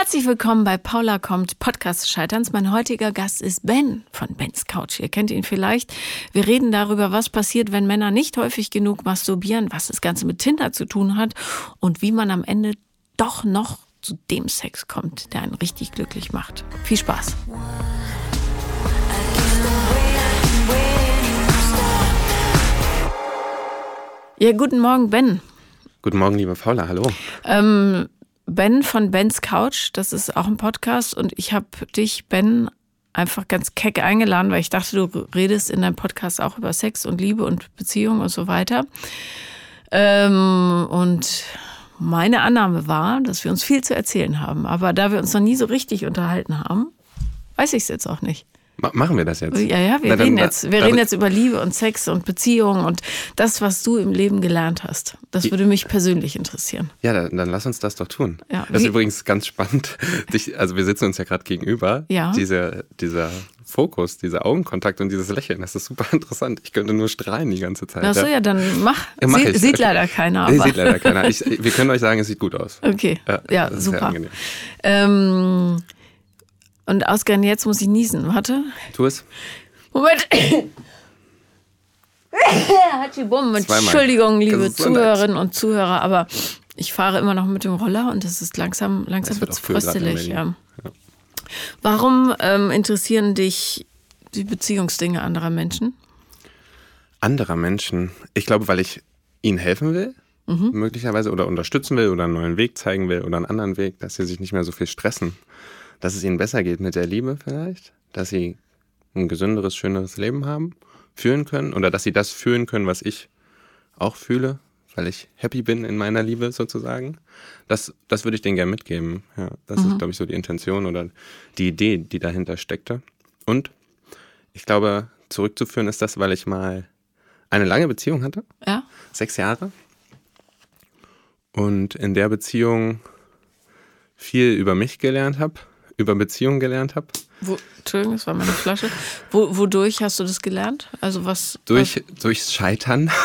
Herzlich willkommen bei Paula kommt Podcast Scheiterns. Mein heutiger Gast ist Ben von Bens Couch. Ihr kennt ihn vielleicht. Wir reden darüber, was passiert, wenn Männer nicht häufig genug masturbieren, was das Ganze mit Tinder zu tun hat und wie man am Ende doch noch zu dem Sex kommt, der einen richtig glücklich macht. Viel Spaß. Ja, guten Morgen, Ben. Guten Morgen, liebe Paula, hallo. Ähm, Ben von Bens Couch, das ist auch ein Podcast und ich habe dich, Ben, einfach ganz keck eingeladen, weil ich dachte, du redest in deinem Podcast auch über Sex und Liebe und Beziehung und so weiter. Ähm, und meine Annahme war, dass wir uns viel zu erzählen haben. Aber da wir uns noch nie so richtig unterhalten haben, weiß ich es jetzt auch nicht. Machen wir das jetzt? Ja, ja, wir, Na, dann- reden, jetzt, wir dann- reden jetzt über Liebe und Sex und Beziehung und das, was du im Leben gelernt hast. Das würde mich persönlich interessieren. Ja, dann, dann lass uns das doch tun. Ja, Das ist übrigens ganz spannend. Dich, also wir sitzen uns ja gerade gegenüber. Ja. Diese, dieser Fokus, dieser Augenkontakt und dieses Lächeln, das ist super interessant. Ich könnte nur strahlen die ganze Zeit. Ach so, ja, dann mach. Ja, mach Sie, sieht leider keiner. Nee, Aber. sieht leider keiner. Ich, wir können euch sagen, es sieht gut aus. Okay, ja, sehr super. Ähm, und ausgerechnet jetzt muss ich niesen. Warte. Tu es. Moment. Hatschibum. Entschuldigung, liebe. Zuhörerinnen und Zuhörer, aber ich fahre immer noch mit dem Roller und es ist langsam, langsam wird wird's in fröstelig. Ja. Warum ähm, interessieren dich die Beziehungsdinge anderer Menschen? Anderer Menschen. Ich glaube, weil ich ihnen helfen will, Mhm. möglicherweise, oder unterstützen will oder einen neuen Weg zeigen will oder einen anderen Weg, dass sie sich nicht mehr so viel stressen. Dass es ihnen besser geht mit der Liebe vielleicht. Dass sie ein gesünderes, schöneres Leben haben, fühlen können. Oder dass sie das fühlen können, was ich auch fühle, weil ich happy bin in meiner Liebe sozusagen. Das, das würde ich denen gerne mitgeben. Ja, das ist, glaube ich, so die Intention oder die Idee, die dahinter steckte. Und ich glaube, zurückzuführen ist das, weil ich mal eine lange Beziehung hatte, Ja? sechs Jahre. Und in der Beziehung viel über mich gelernt habe, über Beziehungen gelernt habe. Wo, Entschuldigung, das war meine Flasche. Wo, wodurch hast du das gelernt? Also was? Durch, durchs Scheitern.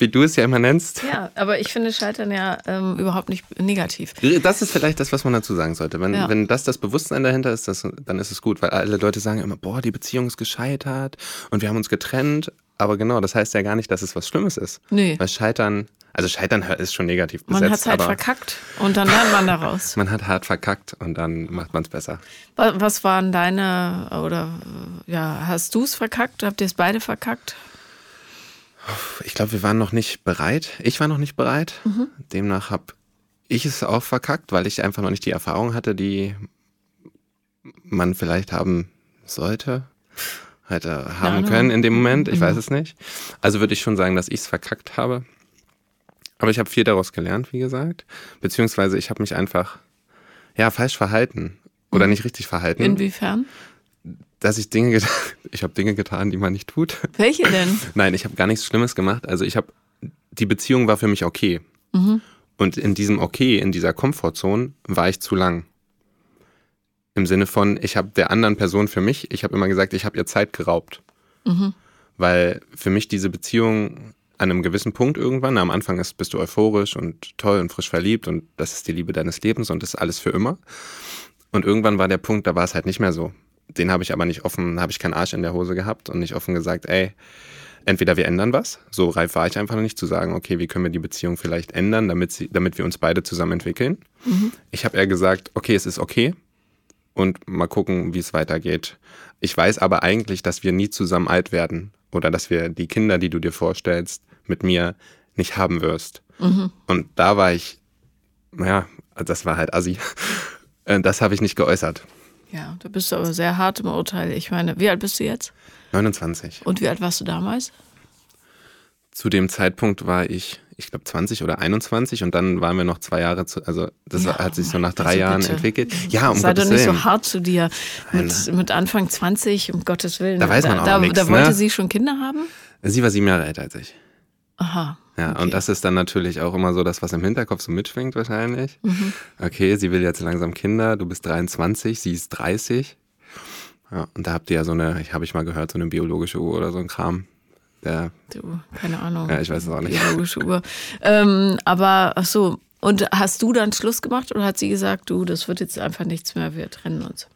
Wie du es ja immer nennst. Was, ja, aber ich finde Scheitern ja ähm, überhaupt nicht negativ. Das ist vielleicht das, was man dazu sagen sollte. Wenn, Ja. wenn das das Bewusstsein dahinter ist, das, dann ist es gut, weil alle Leute sagen immer, boah, die Beziehung ist gescheitert und wir haben uns getrennt. Aber genau, das heißt ja gar nicht, dass es was Schlimmes ist. Nee. Weil Scheitern, also Scheitern ist schon negativ besetzt. Man hat es halt verkackt und dann lernt man daraus. Man hat hart verkackt und dann macht man es besser. Wa- Was waren deine, oder ja, hast du es verkackt? Habt ihr es beide verkackt? Ich glaube, wir waren noch nicht bereit. Ich war noch nicht bereit. Demnach habe ich es auch verkackt, weil ich einfach noch nicht die Erfahrung hatte, die man vielleicht haben sollte, hätte haben Ahnung. können in dem Moment. Ich weiß es nicht. Also würde ich schon sagen, dass ich es verkackt habe. Aber ich habe viel daraus gelernt, wie gesagt. Beziehungsweise ich habe mich einfach ja falsch verhalten oder nicht richtig verhalten. Inwiefern? dass ich Dinge getan, ich habe Dinge getan, die man nicht tut. Welche denn? Nein, ich habe gar nichts Schlimmes gemacht. Also ich habe, die Beziehung war für mich okay. Und in diesem okay, in dieser Komfortzone war ich zu lang. Im Sinne von, ich habe der anderen Person für mich, ich habe immer gesagt, ich habe ihr Zeit geraubt. Weil für mich diese Beziehung an einem gewissen Punkt irgendwann, am Anfang ist, bist du euphorisch und toll und frisch verliebt und das ist die Liebe deines Lebens und das ist alles für immer. Und irgendwann war der Punkt, da war es halt nicht mehr so. Den habe ich aber nicht offen, habe ich keinen Arsch in der Hose gehabt und nicht offen gesagt, ey, entweder wir ändern was, so reif war ich einfach noch nicht zu sagen, okay, wie können wir die Beziehung vielleicht ändern, damit, sie, damit wir uns beide zusammen entwickeln. Ich habe eher gesagt, okay, es ist okay und mal gucken, wie es weitergeht. Ich weiß aber eigentlich, dass wir nie zusammen alt werden oder dass wir die Kinder, die du dir vorstellst, mit mir nicht haben wirst. Und da war ich, ja, das war halt assi. Äh, Das habe ich nicht geäußert. Ja, da bist du aber sehr hart im Urteil. Ich meine, wie alt bist du jetzt? 29. Und wie alt warst du damals? Zu dem Zeitpunkt war ich, ich glaube, 20 oder 21 und dann waren wir noch zwei Jahre zu, also das Ja, hat sich so nach drei also Jahren bitte. entwickelt. Ja, um Sei Gottes doch nicht Willen. so hart zu dir. Mit, mit Anfang 20, um Gottes Willen. Da weiß man auch da, nix, Da wollte ne? sie schon Kinder haben? Sie war sieben Jahre älter als ich. Aha. Ja, Okay. und das ist dann natürlich auch immer so das, was im Hinterkopf so mitschwingt wahrscheinlich. Mhm. Okay, sie will jetzt langsam Kinder, du bist 23, sie ist 30. Ja, und da habt ihr ja so eine, ich habe ich mal gehört, so eine biologische Uhr oder so ein Kram. Der, Du, keine Ahnung. ja, ich weiß es auch nicht. Biologische Uhr. Ähm, aber ach so, Und hast du dann Schluss gemacht oder hat sie gesagt, du, das wird jetzt einfach nichts mehr, wir trennen uns?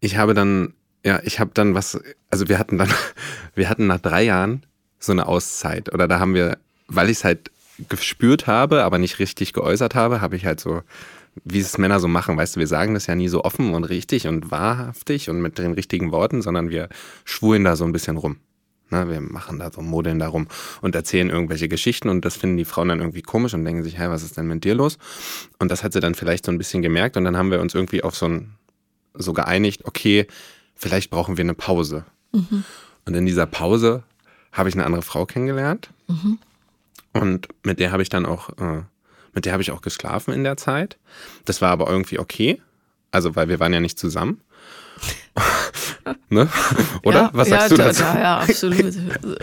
Ich habe dann, ja, ich habe dann was, also wir hatten dann, wir hatten nach drei Jahren so eine Auszeit. Oder da haben wir, weil ich es halt gespürt habe, aber nicht richtig geäußert habe, habe ich halt so, wie es Männer so machen, weißt du, wir sagen das ja nie so offen und richtig und wahrhaftig und mit den richtigen Worten, sondern wir schwulen da so ein bisschen rum. Na, wir machen da so Modeln darum und erzählen irgendwelche Geschichten und das finden die Frauen dann irgendwie komisch und denken sich, hey, was ist denn mit dir los? Und das hat sie dann vielleicht so ein bisschen gemerkt und dann haben wir uns irgendwie auf so ein, so geeinigt, okay, vielleicht brauchen wir eine Pause. Mhm. Und in dieser Pause habe ich eine andere Frau kennengelernt mhm. und mit der habe ich dann auch, äh, mit der habe ich auch geschlafen in der Zeit. Das war aber irgendwie okay, also weil wir waren ja nicht zusammen. ne? Oder? Ja, Was sagst ja, du da, dazu? da, ja, absolut.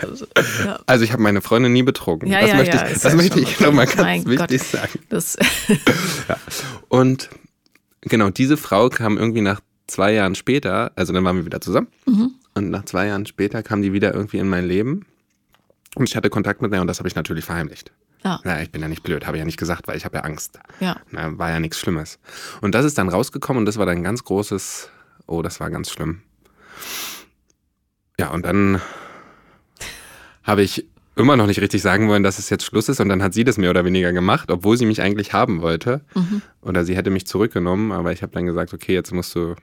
Also, ja. Also ich habe meine Freundin nie betrogen. Ja, das ja, möchte ja, ich, das ja möchte ich nochmal ganz Mein wichtig Gott. sagen. Das, Ja. Und genau, diese Frau kam irgendwie nach zwei Jahren später, also dann waren wir wieder zusammen. Mhm. Und nach zwei Jahren später kam die wieder irgendwie in mein Leben. Und ich hatte Kontakt mit ihr und das habe ich natürlich verheimlicht. ja, Na, ich bin ja nicht blöd, habe ja nicht gesagt, weil ich habe ja Angst. ja. Na, war ja nichts Schlimmes. Und das ist dann rausgekommen und das war dann ein ganz großes, oh, das war ganz schlimm. Ja, und dann habe ich immer noch nicht richtig sagen wollen, dass es jetzt Schluss ist und dann hat sie das mehr oder weniger gemacht, obwohl sie mich eigentlich haben wollte. Oder sie hätte mich zurückgenommen, aber ich habe dann gesagt, okay, jetzt musst du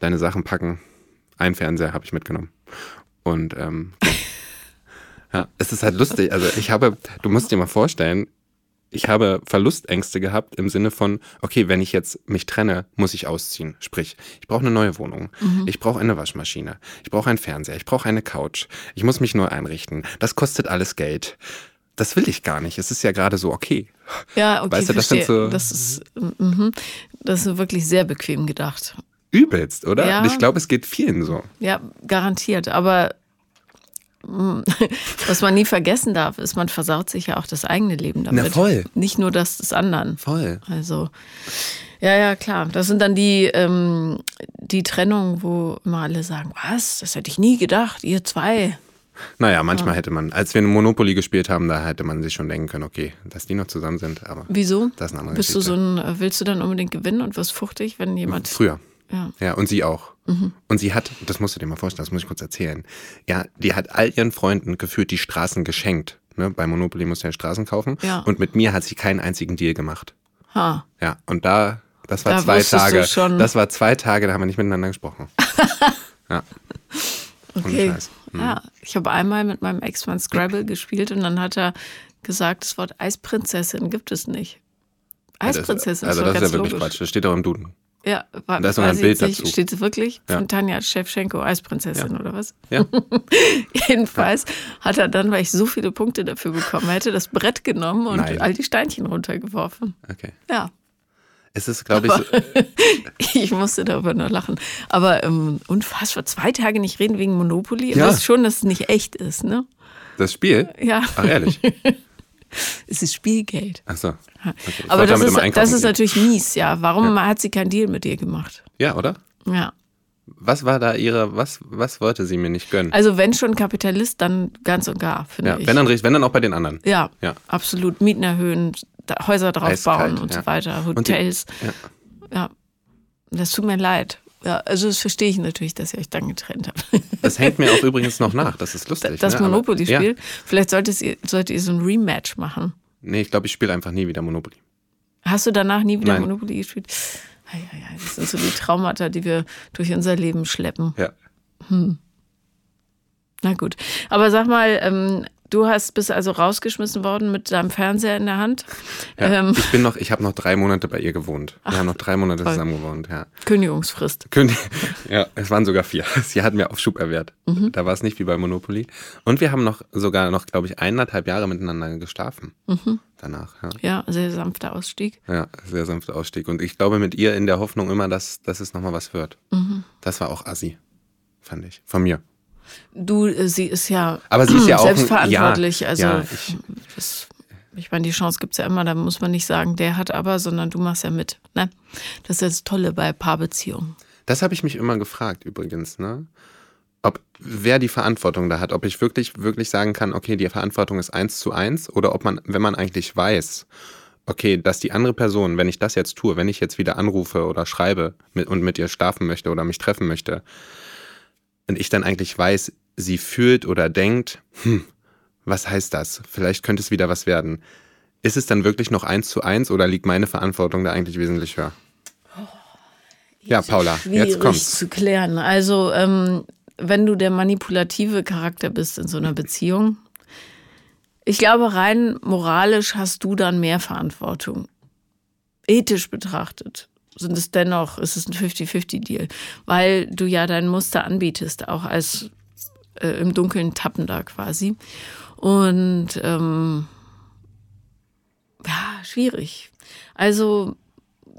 deine Sachen packen. Ein Fernseher habe ich mitgenommen. Und ähm, ja, es ist halt lustig. Also ich habe, du musst dir mal vorstellen, ich habe Verlustängste gehabt im Sinne von, okay, wenn ich jetzt mich trenne, muss ich ausziehen. Sprich, ich brauche eine neue Wohnung. Ich brauche eine Waschmaschine. Ich brauche einen Fernseher. Ich brauche eine Couch. Ich muss mich neu einrichten. Das kostet alles Geld. Das will ich gar nicht. Es ist ja gerade so okay. Ja, okay, Weißt du, das so- das, ist, mhm. das ist wirklich sehr bequem gedacht. Übelst, oder? Ja. Und ich glaube, es geht vielen so. Ja, garantiert. Aber mm, was man nie vergessen darf, ist, man versaut sich ja auch das eigene Leben damit. Na, voll. Nicht nur das des anderen. Voll. Also, ja, ja, klar. Das sind dann die, ähm, die Trennungen, wo immer alle sagen, was, das hätte ich nie gedacht, ihr zwei. Naja, manchmal hätte man, als wir Monopoly gespielt haben, da hätte man sich schon denken können, okay, dass die noch zusammen sind, aber Wieso? das ist eine andere Bist du Geschichte. so ein, willst du dann unbedingt gewinnen und wirst fuchtig, wenn jemand. Früher. Ja. Ja, und sie auch. Mhm. Und sie hat, das musst du dir mal vorstellen, das muss ich kurz erzählen. Ja, die hat all ihren Freunden gefühlt die Straßen geschenkt. Ne? Bei Monopoly musst du ja Straßen kaufen. Ja. Und mit mir hat sie keinen einzigen Deal gemacht. Ha. Ja, und da, das war Da zwei Tage. schon- Das war zwei Tage, da haben wir nicht miteinander gesprochen. ja. Okay. Scheiß. Hm. Ja, ich habe einmal mit meinem Ex-Mann Scrabble gespielt und dann hat er gesagt, das Wort Eisprinzessin gibt es nicht. Eisprinzessin also ist das doch ist ja wirklich logisch. Quatsch. Das steht auch im Duden. Ja, war, Da ist sogar ein Bild jetzt nicht. dazu. Steht es wirklich? Ja. Von Tanja Schewtschenko, Eisprinzessin oder was? Ja. Jedenfalls hat er dann, weil ich so viele Punkte dafür bekommen hätte, das Brett genommen und Nein. all die Steinchen runtergeworfen. Okay. Ja. Es ist, glaube ich, so, Ich musste darüber nur lachen. Aber ähm, unfassbar, zwei Tage nicht reden wegen Monopoly. Ja. Ja. Das schon, dass es nicht echt ist, ne? das Spiel. Ja. Ach, ehrlich. Es ist Spielgeld. Ach so. Okay. Aber das ist, das ist natürlich mies, ja. Warum hat sie keinen Deal mit dir gemacht? Ja, oder? Ja. Was war da ihre, was, was wollte sie mir nicht gönnen? Also wenn schon Kapitalist, dann ganz und gar, finde Ja, ich. wenn dann, wenn dann auch bei den anderen. ja, Ja. absolut. Mieten erhöhen, Häuser draufbauen und ja. so weiter, Und die- Hotels. Ja. Ja. Das tut mir leid. Ja, also das verstehe ich natürlich, dass ihr euch dann getrennt habt. Das hängt mir auch übrigens noch nach. Das ist lustig. Das ne? Monopoly-Spiel. Ja. Vielleicht solltet ihr, solltet ihr so ein Rematch machen. Nee, ich glaube, ich spiele einfach nie wieder Monopoly. Hast du danach nie wieder Nein. Monopoly gespielt? Das sind so die Traumata, die wir durch unser Leben schleppen. Ja. Na gut. Aber sag mal, ähm, du hast bist also rausgeschmissen worden mit deinem Fernseher in der Hand. ja. Ähm, Ich bin noch, ich habe noch drei Monate bei ihr gewohnt. Wir haben noch drei Monate toll. zusammen gewohnt, ja. Kündigungsfrist. König- Ja, es waren sogar vier. Sie hat mir Aufschub erwehrt. Mhm. Da war es nicht wie bei Monopoly. Und wir haben noch sogar noch, glaube ich, eineinhalb Jahre miteinander geschlafen. Mhm. Danach, ja. Ja, sehr sanfter Ausstieg. Ja, sehr sanfter Ausstieg. Und ich glaube mit ihr in der Hoffnung immer, dass, dass es nochmal was wird. Mhm. Das war auch assi, fand ich. Von mir. Du, äh, sie ist ja, Aber sie ist ja auch ein- selbstverantwortlich. ja, also ja, ich- das, ich meine, die Chance gibt es ja immer, da muss man nicht sagen, der hat aber, sondern du machst ja mit. Ne? Das ist das Tolle bei Paarbeziehungen. Das habe ich mich immer gefragt übrigens, ne? Ob wer die Verantwortung da hat, ob ich wirklich, wirklich sagen kann, okay, die Verantwortung ist eins zu eins oder ob man, wenn man eigentlich weiß, okay, dass die andere Person, wenn ich das jetzt tue, wenn ich jetzt wieder anrufe oder schreibe mit, und mit ihr schlafen möchte oder mich treffen möchte, und ich dann eigentlich weiß, sie fühlt oder denkt, hm, was heißt das? Vielleicht könnte es wieder was werden. Ist es dann wirklich noch eins zu eins oder liegt meine Verantwortung da eigentlich wesentlich höher? Oh, ja, Paula, jetzt kommt's. zu klären. Also, ähm, wenn du der manipulative Charakter bist in so einer Beziehung, ich glaube, rein moralisch hast du dann mehr Verantwortung. Ethisch betrachtet sind es dennoch, ist es ein 50-50-Deal, weil du ja dein Muster anbietest, auch als äh, im Dunkeln Tappender quasi. Und ähm, ja, schwierig. Also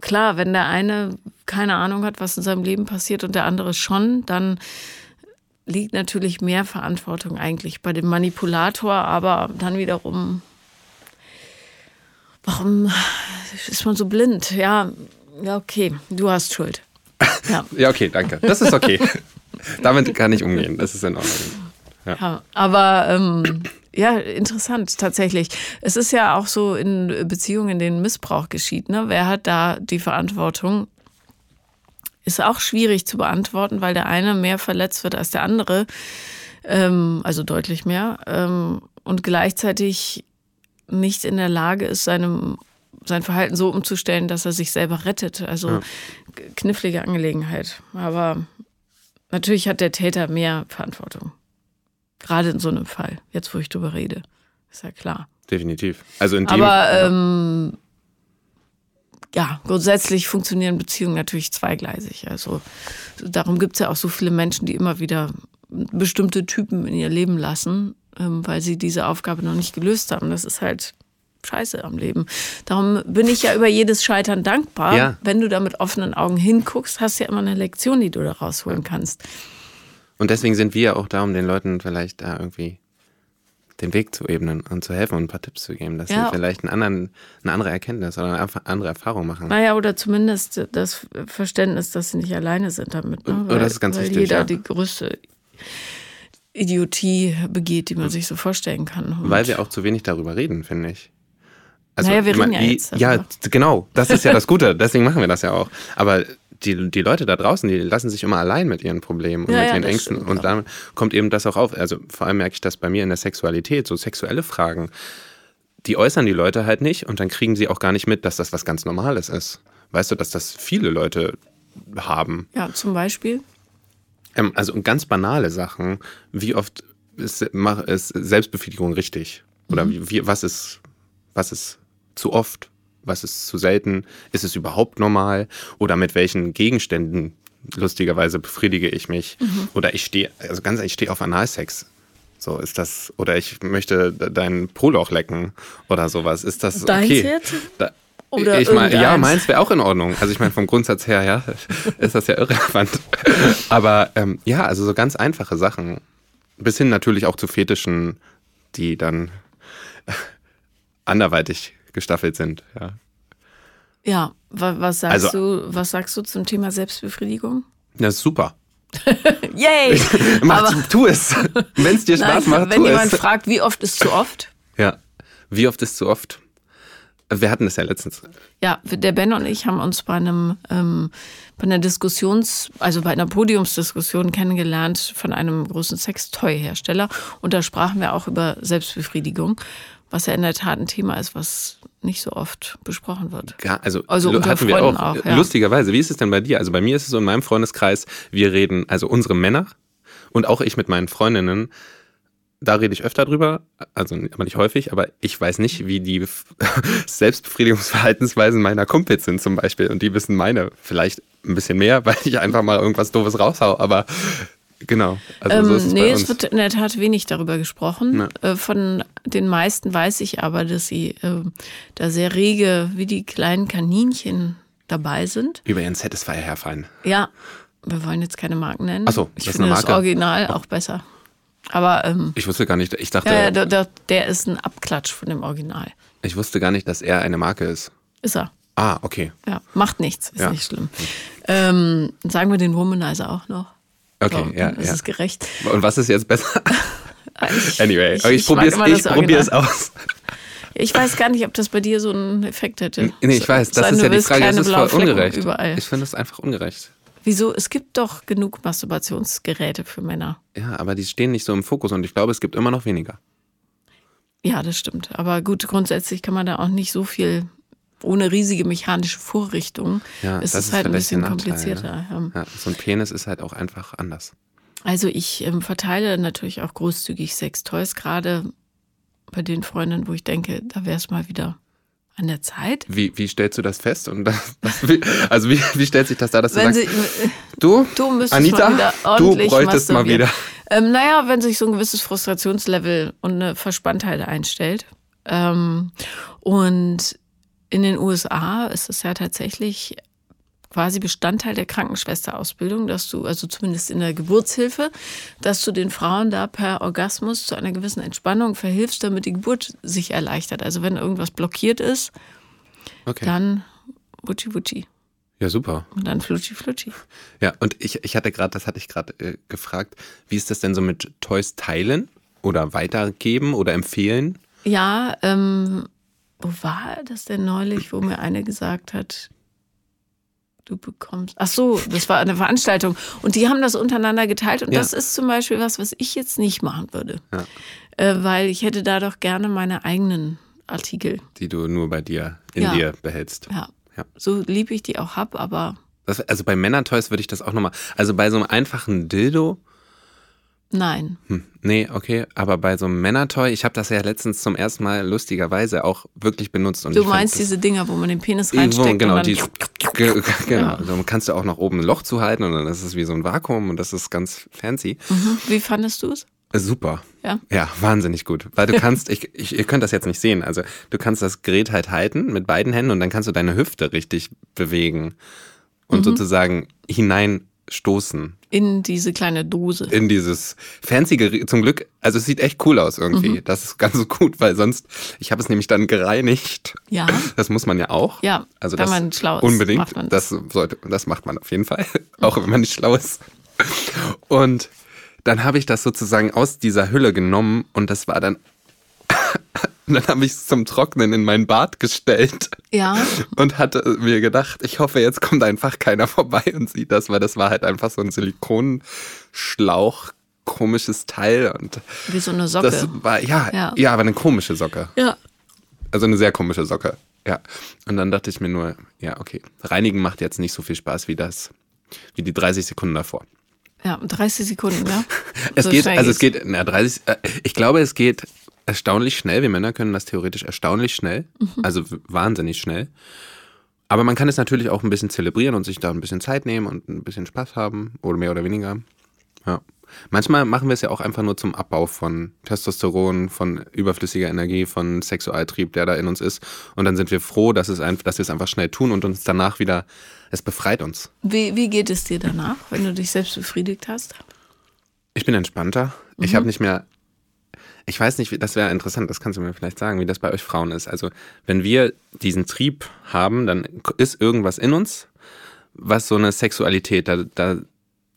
klar, wenn der eine keine Ahnung hat, was in seinem Leben passiert und der andere schon, dann liegt natürlich mehr Verantwortung eigentlich bei dem Manipulator, aber dann wiederum, warum ist man so blind? Ja, ja, okay, du hast Schuld. Ja, ja okay, danke. Das ist okay. Damit kann ich umgehen. Das ist in Ordnung. Ja, ja aber ähm, ja, interessant tatsächlich. Es ist ja auch so in Beziehungen, in denen Missbrauch geschieht. Ne? Wer hat da die Verantwortung? Ist auch schwierig zu beantworten, weil der eine mehr verletzt wird als der andere. Ähm, also deutlich mehr. Ähm, und gleichzeitig nicht in der Lage ist, seinem sein Verhalten so umzustellen, dass er sich selber rettet. Also ja. knifflige Angelegenheit. Aber natürlich hat der Täter mehr Verantwortung. Gerade in so einem Fall, jetzt wo ich drüber rede. Ist ja klar. Definitiv. Also in dem, Aber ähm, ja, grundsätzlich funktionieren Beziehungen natürlich zweigleisig. Also darum gibt es ja auch so viele Menschen, die immer wieder bestimmte Typen in ihr Leben lassen, ähm, weil sie diese Aufgabe noch nicht gelöst haben. Das ist halt Scheiße am Leben. Darum bin ich ja über jedes Scheitern dankbar. Ja. Wenn du da mit offenen Augen hinguckst, hast du ja immer eine Lektion, die du da rausholen kannst. Und deswegen sind wir ja auch da, um den Leuten vielleicht da irgendwie den Weg zu ebnen und zu helfen und ein paar Tipps zu geben, dass ja. sie vielleicht einen anderen, eine andere Erkenntnis oder eine andere Erfahrung machen. Naja, oder zumindest das Verständnis, dass sie nicht alleine sind damit. Ne? Weil, oh, das ist ganz weil wichtig. jeder ja. die größte Idiotie begeht, die man sich so vorstellen kann. Und weil wir auch zu wenig darüber reden, finde ich. Also, naja, wir reden ja jetzt. Ja, genau. Das ist ja das Gute. Deswegen machen wir das ja auch. Aber die, die Leute da draußen, die lassen sich immer allein mit ihren Problemen und ja, mit ja, ihren Ängsten. Und dann kommt eben das auch auf. Also vor allem merke ich das bei mir in der Sexualität, so sexuelle Fragen. Die äußern die Leute halt nicht und dann kriegen sie auch gar nicht mit, dass das was ganz Normales ist. Weißt du, dass das viele Leute haben. Ja, zum Beispiel? Ähm, also ganz banale Sachen. Wie oft ist, ist Selbstbefriedigung richtig? Oder mhm. wie, was ist, was ist zu oft? Was ist zu selten? Ist es überhaupt normal? Oder mit welchen Gegenständen lustigerweise befriedige ich mich? Mhm. Oder ich stehe, also ganz ehrlich, ich stehe auf Analsex. So ist das, oder ich möchte dein Poloch lecken oder sowas. Ist das Deins okay? Jetzt? Da, oder ich meine, ja, meins wäre auch in Ordnung. Also ich meine, vom Grundsatz her, ja, ist das ja irrelevant. Aber ähm, ja, also so ganz einfache Sachen. Bis hin natürlich auch zu Fetischen, die dann anderweitig gestaffelt sind. Ja, ja was sagst also, du, was sagst du zum Thema Selbstbefriedigung? Das ist super. Yay! Mach, Aber, tu es. Wenn es dir Spaß nein, macht, Wenn jemand fragt, wie oft ist zu oft? Ja, wie oft ist zu oft? Wir hatten das ja letztens. Ja, der Ben und ich haben uns bei einem ähm, bei einer Diskussions, also bei einer Podiumsdiskussion kennengelernt von einem großen Sextoy-Hersteller und da sprachen wir auch über Selbstbefriedigung was ja in der Tat ein Thema ist, was nicht so oft besprochen wird. Ja, also, also hatten wir auch, auch ja. lustigerweise. Wie ist es denn bei dir? Also bei mir ist es so in meinem Freundeskreis, wir reden, also unsere Männer und auch ich mit meinen Freundinnen, da rede ich öfter drüber, also aber nicht häufig, aber ich weiß nicht, wie die Selbstbefriedigungsverhaltensweisen meiner Kumpels sind zum Beispiel. Und die wissen meine vielleicht ein bisschen mehr, weil ich einfach mal irgendwas Doofes raushau. Aber Genau. Also ähm, so ist es nee, es wird in der Tat wenig darüber gesprochen. Ja. Äh, von den meisten weiß ich aber, dass sie äh, da sehr rege wie die kleinen Kaninchen dabei sind. Über ihren Satisfier herfallen. Ja, wir wollen jetzt keine Marken nennen. Achso, ich finde das Original auch besser. Aber ähm, ich wusste gar nicht, ich dachte. Ja, der, der, der ist ein Abklatsch von dem Original. Ich wusste gar nicht, dass er eine Marke ist. Ist er. Ah, okay. Ja, macht nichts, ist ja. nicht schlimm. Ähm, sagen wir den Womanizer auch noch. Okay, so, ja. Das ja. ist gerecht. Und was ist jetzt besser? Ich, anyway, ich, ich probiere es, ich probier aus. Ich weiß gar nicht, ob das bei dir so einen Effekt hätte. Nee, ich weiß, das Sein, ist ja die Frage, das ist voll ungerecht. Überall. Ich finde das einfach ungerecht. Wieso? Es gibt doch genug Masturbationsgeräte für Männer. Ja, aber die stehen nicht so im Fokus und ich glaube, es gibt immer noch weniger. Ja, das stimmt. Aber gut, grundsätzlich kann man da auch nicht so viel ohne riesige mechanische Vorrichtungen. Ja, ist es ist halt ein bisschen Nachteil, komplizierter. Ähm, Ja, so ein Penis ist halt auch einfach anders. Also ich ähm, verteile natürlich auch großzügig Sextoys, gerade bei den Freundinnen, wo ich denke, da wäre es mal wieder an der Zeit. Wie, wie stellst du das fest? Und das, das, wie, also wie, wie stellt sich das da, dass du Wenn sagst, sie, äh, du, du müsstest Anita, du bräuchtest mal wieder. Ähm, naja, wenn sich so ein gewisses Frustrationslevel und eine Verspanntheit einstellt. Ähm, und in den USA ist es ja tatsächlich quasi Bestandteil der Krankenschwesterausbildung, dass du, also zumindest in der Geburtshilfe, dass du den Frauen da per Orgasmus zu einer gewissen Entspannung verhilfst, damit die Geburt sich erleichtert. Also wenn irgendwas blockiert ist, Okay. dann wutschi wutschi Ja, super. und dann flutschi flutschi. Ja, und ich, ich hatte gerade, das hatte ich gerade äh, gefragt, wie ist das denn so mit Toys teilen oder weitergeben oder empfehlen? Ja, ähm, wo war das denn neulich, wo mir eine gesagt hat, du bekommst. Ach so, das war eine Veranstaltung. Und die haben das untereinander geteilt. Und Ja. das ist zum Beispiel was, was ich jetzt nicht machen würde. Ja. Äh, weil ich hätte da doch gerne meine eigenen Artikel. Die du nur bei dir, in Ja. dir behältst. Ja. Ja. So lieb ich die auch hab, aber Das, also bei Männertoys würde ich das auch nochmal, also bei so einem einfachen Dildo, nein. hm, nee, okay, aber bei so einem Männertoy, ich habe das ja letztens zum ersten Mal lustigerweise auch wirklich benutzt. Und Du meinst diese Dinger, wo man den Penis reinsteckt genau, und die, dann ge- genau. Ja. Also kannst du auch noch oben ein Loch zuhalten und dann ist es wie so ein Vakuum und das ist ganz fancy. Mhm. Wie fandest du es? Super. Ja. Ja, wahnsinnig gut. Weil du kannst, ich, ich, ihr könnt das jetzt nicht sehen, also du kannst das Gerät halt halten mit beiden Händen und dann kannst du deine Hüfte richtig bewegen und Mhm. sozusagen hineinstoßen In diese kleine Dose. in dieses fancy Gerät. Zum Glück, also es sieht echt cool aus irgendwie. Mhm. Das ist ganz gut, weil sonst, ich habe es nämlich dann gereinigt. Ja. Das muss man ja auch. Ja, also wenn das man schlau ist, Unbedingt. macht man das. sollte, das macht man auf jeden Fall, auch wenn man nicht schlau ist. Und dann habe ich das sozusagen aus dieser Hülle genommen und das war dann. Und dann habe ich es zum Trocknen in mein Bad gestellt Ja. und hatte mir gedacht, ich hoffe, jetzt kommt einfach keiner vorbei und sieht das, weil das war halt einfach so ein Silikonschlauch, komisches Teil und Wie so eine Socke. das war ja, Ja. ja, aber eine komische Socke. ja. Also eine sehr komische Socke. Ja. Und dann dachte ich mir nur, ja, okay. Reinigen macht jetzt nicht so viel Spaß wie das, wie die 30 Sekunden davor. Ja, 30 Sekunden, ja. Es So geht, also es geht, na, 30, äh, ich glaube, es geht erstaunlich schnell. Wir Männer können das theoretisch erstaunlich schnell. Mhm. Also wahnsinnig schnell. Aber man kann es natürlich auch ein bisschen zelebrieren und sich da ein bisschen Zeit nehmen und ein bisschen Spaß haben. Oder mehr oder weniger. Ja. Manchmal machen wir es ja auch einfach nur zum Abbau von Testosteron, von überflüssiger Energie, von Sexualtrieb, der da in uns ist. Und dann sind wir froh, dass, es ein, dass wir es einfach schnell tun und uns danach wieder, es befreit uns. Wie, wie geht es dir danach, wenn du dich selbst befriedigt hast? Ich bin entspannter. Ich habe nicht mehr. Ich weiß nicht, das wäre interessant, das kannst du mir vielleicht sagen, wie das bei euch Frauen ist. Also, wenn wir diesen Trieb haben, dann ist irgendwas in uns, was so eine Sexualität, da, da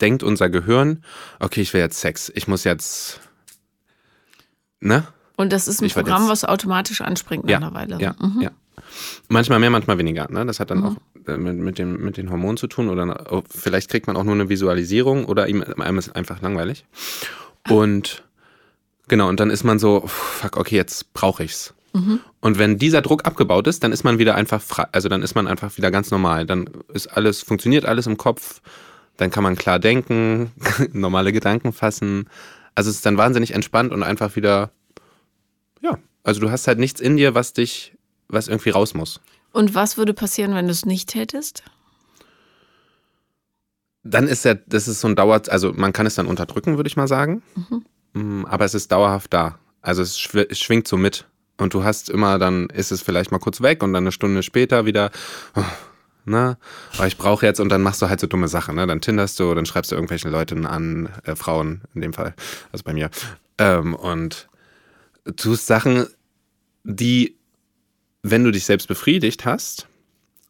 denkt unser Gehirn, okay, ich will jetzt Sex, ich muss jetzt. Ne? Und das ist ein Ich Programm, jetzt- was automatisch anspringt nach Ja, einer Weile. ja, Mhm. ja. Manchmal mehr, manchmal weniger. Ne? Das hat dann auch äh, mit, mit, dem, mit den Hormonen zu tun. Oder oh, vielleicht kriegt man auch nur eine Visualisierung oder ihm, einem ist einfach langweilig. Und genau, und dann ist man so, fuck, okay, jetzt brauche ich's. Und wenn dieser Druck abgebaut ist, dann ist man wieder einfach frei, also dann ist man einfach wieder ganz normal. Dann ist alles, funktioniert alles im Kopf, dann kann man klar denken, normale Gedanken fassen. Also es ist dann wahnsinnig entspannt und einfach wieder, ja, also du hast halt nichts in dir, was dich, was irgendwie raus muss. Und was würde passieren, wenn du es nicht tätest? Dann ist ja, das ist so ein Dauer, also man kann es dann unterdrücken, würde ich mal sagen. Mm, Aber es ist dauerhaft da. Also es, schw es schwingt so mit. Und du hast immer, dann ist es vielleicht mal kurz weg und dann eine Stunde später wieder, na, aber ich brauche jetzt und dann machst du halt so dumme Sachen, ne? Dann tinderst du, dann schreibst du irgendwelchen Leuten an, äh, Frauen in dem Fall, also bei mir, ähm, und tust Sachen, die, wenn du dich selbst befriedigt hast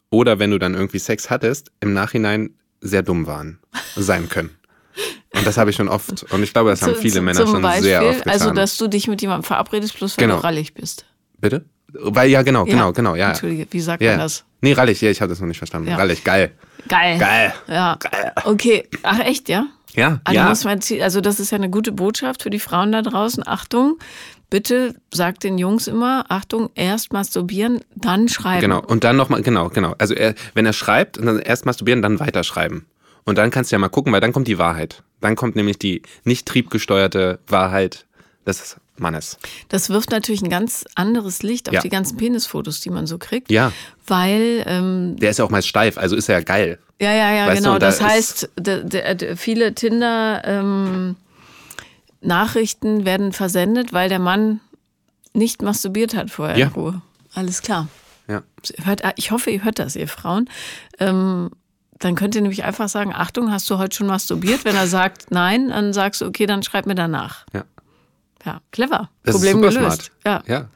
oder wenn du dann irgendwie Sex hattest, im Nachhinein sehr dumm waren, sein können. Und das habe ich schon oft, und ich glaube, das haben viele Männer schon Beispiel, sehr oft getan. Also, dass du dich mit jemandem verabredest, bloß weil Genau. du rallig bist. Bitte? Weil, ja, genau, genau, genau, ja. Entschuldige, wie sagt ja. man das? Nee, rallig, ja, ich habe das noch nicht verstanden. Ja. Rallig, geil. Geil. Geil. Ja. Geil. Okay. Ach, echt, ja? Ja, Also, ja. muss man, also das ist ja eine gute Botschaft für die Frauen da draußen. Achtung, bitte sagt den Jungs immer, Achtung, erst masturbieren, dann schreiben. Genau. Und dann nochmal, genau, genau. Also er, wenn er schreibt, dann erst masturbieren, dann weiterschreiben. Und dann kannst du ja mal gucken, weil dann kommt die Wahrheit. Dann kommt nämlich die nicht triebgesteuerte Wahrheit des Mannes. Das wirft natürlich ein ganz anderes Licht auf Ja. die ganzen Penisfotos, die man so kriegt. Ja. Weil, ähm, Der ist ja auch meist steif, also ist er ja geil. ja, ja, ja, Weißt du, genau. und da das heißt, viele Tinder ähm, Nachrichten werden versendet, weil der Mann nicht masturbiert hat vorher Ja. in Ruhe. Alles klar. Ja. Hört, ich hoffe, ihr hört das, ihr Frauen. Ähm, dann könnt ihr nämlich einfach sagen, Achtung, hast du heute schon masturbiert? Wenn er sagt nein, dann sagst du, okay, dann schreib mir danach. Ja. Ja, clever. Das Problem ist super gelöst. smart. Ja. Ja.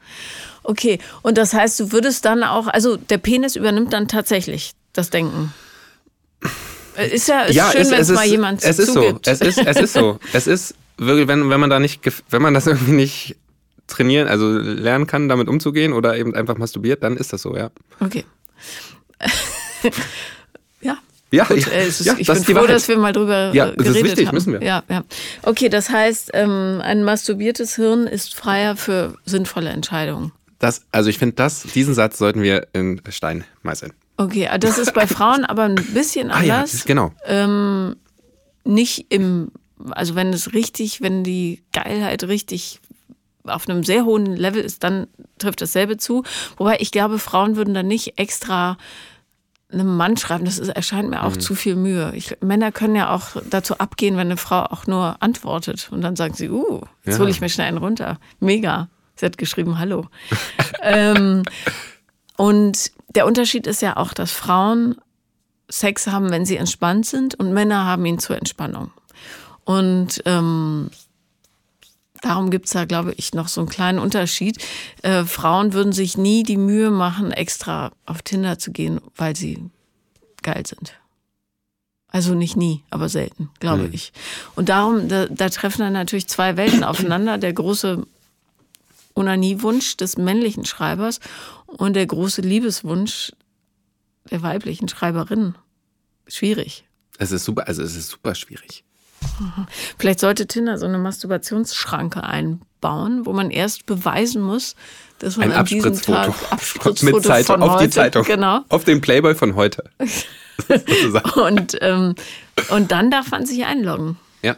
Okay, und das heißt, du würdest dann auch, also der Penis übernimmt dann tatsächlich das Denken. Äh, Ist ja ist ja, schön, wenn es es mal ist, jemand es ist so. zugibt. Es ist, es ist so. Es ist wirklich, wenn, wenn man da nicht, wenn man das irgendwie nicht trainieren, also lernen kann, damit umzugehen oder eben einfach masturbiert, dann ist das so, ja. Okay. ja. Ja, Gut, ja, äh, es ist, ja, ich bin froh, Wahrheit. dass wir mal drüber Ja, äh, das ist geredet wichtig, haben. müssen wir. Ja, ja. Okay, das heißt, ähm, ein masturbiertes Hirn ist freier für sinnvolle Entscheidungen. Das, also ich finde, das, diesen Satz sollten wir in Stein meißeln. Okay, äh, das ist bei Frauen aber ein bisschen Ah ja, anders. das ist genau. ähm, nicht im, also wenn es richtig, wenn die Geilheit richtig auf einem sehr hohen Level ist, dann trifft dasselbe zu. Wobei ich glaube, Frauen würden dann nicht extra einem Mann schreiben. Das ist, erscheint mir Mhm. auch zu viel Mühe. Ich, Männer können ja auch dazu abgehen, wenn eine Frau auch nur antwortet. Und dann sagen sie, uh, jetzt Ja. hole ich mir schnell einen runter. Mega. Sie hat geschrieben, hallo. ähm, und der Unterschied ist ja auch, dass Frauen Sex haben, wenn sie entspannt sind und Männer haben ihn zur Entspannung. Und ähm, darum gibt es da, glaube ich, noch so einen kleinen Unterschied. Äh, Frauen würden sich nie die Mühe machen, extra auf Tinder zu gehen, weil sie geil sind. Also nicht nie, aber selten, glaube Mhm. ich. Und darum, da, da treffen dann natürlich zwei Welten aufeinander. Der große Onaniewunsch des männlichen Schreibers und der große Liebeswunsch der weiblichen Schreiberin. Schwierig. Es ist super, also es ist super schwierig. Vielleicht sollte Tinder so eine Masturbationsschranke einbauen, wo man erst beweisen muss, dass man Ein an diesem. Tag Abspritzfoto Mit Zeitung, von auf heute, die Zeitung. Genau. Auf den Playboy von heute. Und, ähm, und dann darf man sich einloggen. ja,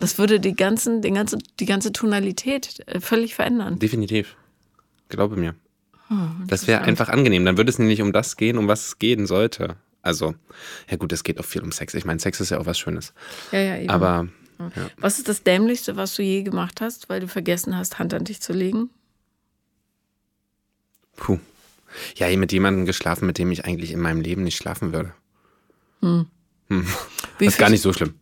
Das würde die, ganzen, den ganze, die ganze Tonalität äh, völlig verändern. definitiv. Glaube mir. Hm, Das wäre einfach angenehm. Dann würde es nämlich um das gehen, um was es gehen sollte. Also, ja gut, es geht auch viel um Sex. Ich meine, Sex ist ja auch was Schönes. Ja, ja, eben. Aber Was ist das Dämlichste, was du je gemacht hast, weil du vergessen hast, Hand an dich zu legen? Puh. Ja, mit jemandem geschlafen, mit dem ich eigentlich in meinem Leben nicht schlafen würde. Wie Das ist gar nicht so schlimm.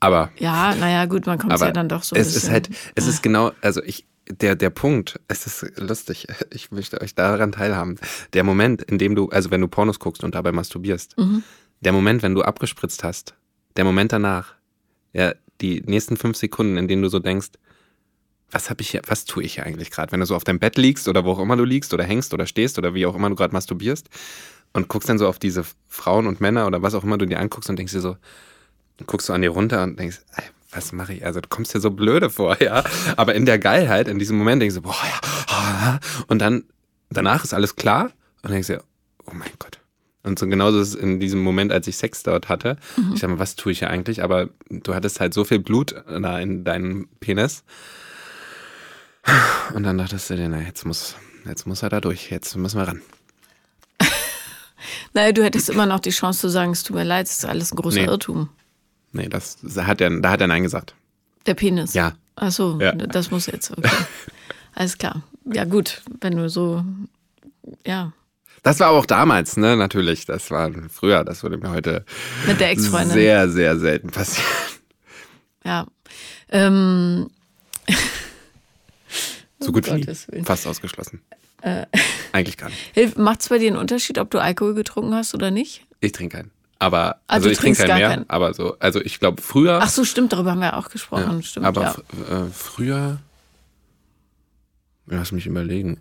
Aber, Ja, naja, gut, man kommt ja dann doch so es bisschen. ist halt, es ist genau, also ich, der, der Punkt, es ist lustig, ich möchte euch daran teilhaben. Der Moment, in dem du, also wenn du Pornos guckst und dabei masturbierst, Mhm. der Moment, wenn du abgespritzt hast, der Moment danach, ja, die nächsten fünf Sekunden, in denen du so denkst, was habe ich hier, was tue ich hier eigentlich gerade? Wenn du so auf deinem Bett liegst oder wo auch immer du liegst oder hängst oder stehst oder wie auch immer du gerade masturbierst und guckst dann so auf diese Frauen und Männer oder was auch immer du dir anguckst und denkst dir so, guckst du an dir runter und denkst, ey, was mache ich? Also du kommst dir so blöde vor, ja. Aber in der Geilheit, in diesem Moment denkst du, boah, ja, und dann, danach ist alles klar und denkst dir, oh mein Gott. Und so genauso ist es in diesem Moment, als ich Sex dort hatte. Ich sag mal, was tue ich hier eigentlich? Aber du hattest halt so viel Blut da in deinem Penis. Und dann dachtest du dir, na, jetzt muss, jetzt muss er da durch, jetzt müssen wir ran. Naja, du hättest immer noch die Chance zu sagen, es tut mir leid, es ist alles ein großer Nee. Irrtum. Nee, das, das hat er, da hat er Nein gesagt. Der Penis. Ja. Ach so, Ja. das muss jetzt. Okay. Alles klar. Ja, gut, wenn du so. Ja. Das war aber auch damals, ne, natürlich. Das war früher, das würde mir heute Mit der Ex-Freundin. sehr, sehr selten passieren. Ja. Ähm, So gut wie nie. Äh. Fast ausgeschlossen. Eigentlich gar nicht. Macht es bei dir einen Unterschied, ob du Alkohol getrunken hast oder nicht? Ich trinke keinen. Aber, Ah, also ich trinke gar mehr, keinen. aber so, also ich glaube früher. Ach so, stimmt, darüber haben wir auch gesprochen. ja, Stimmt, aber ja. äh, früher, lass mich überlegen.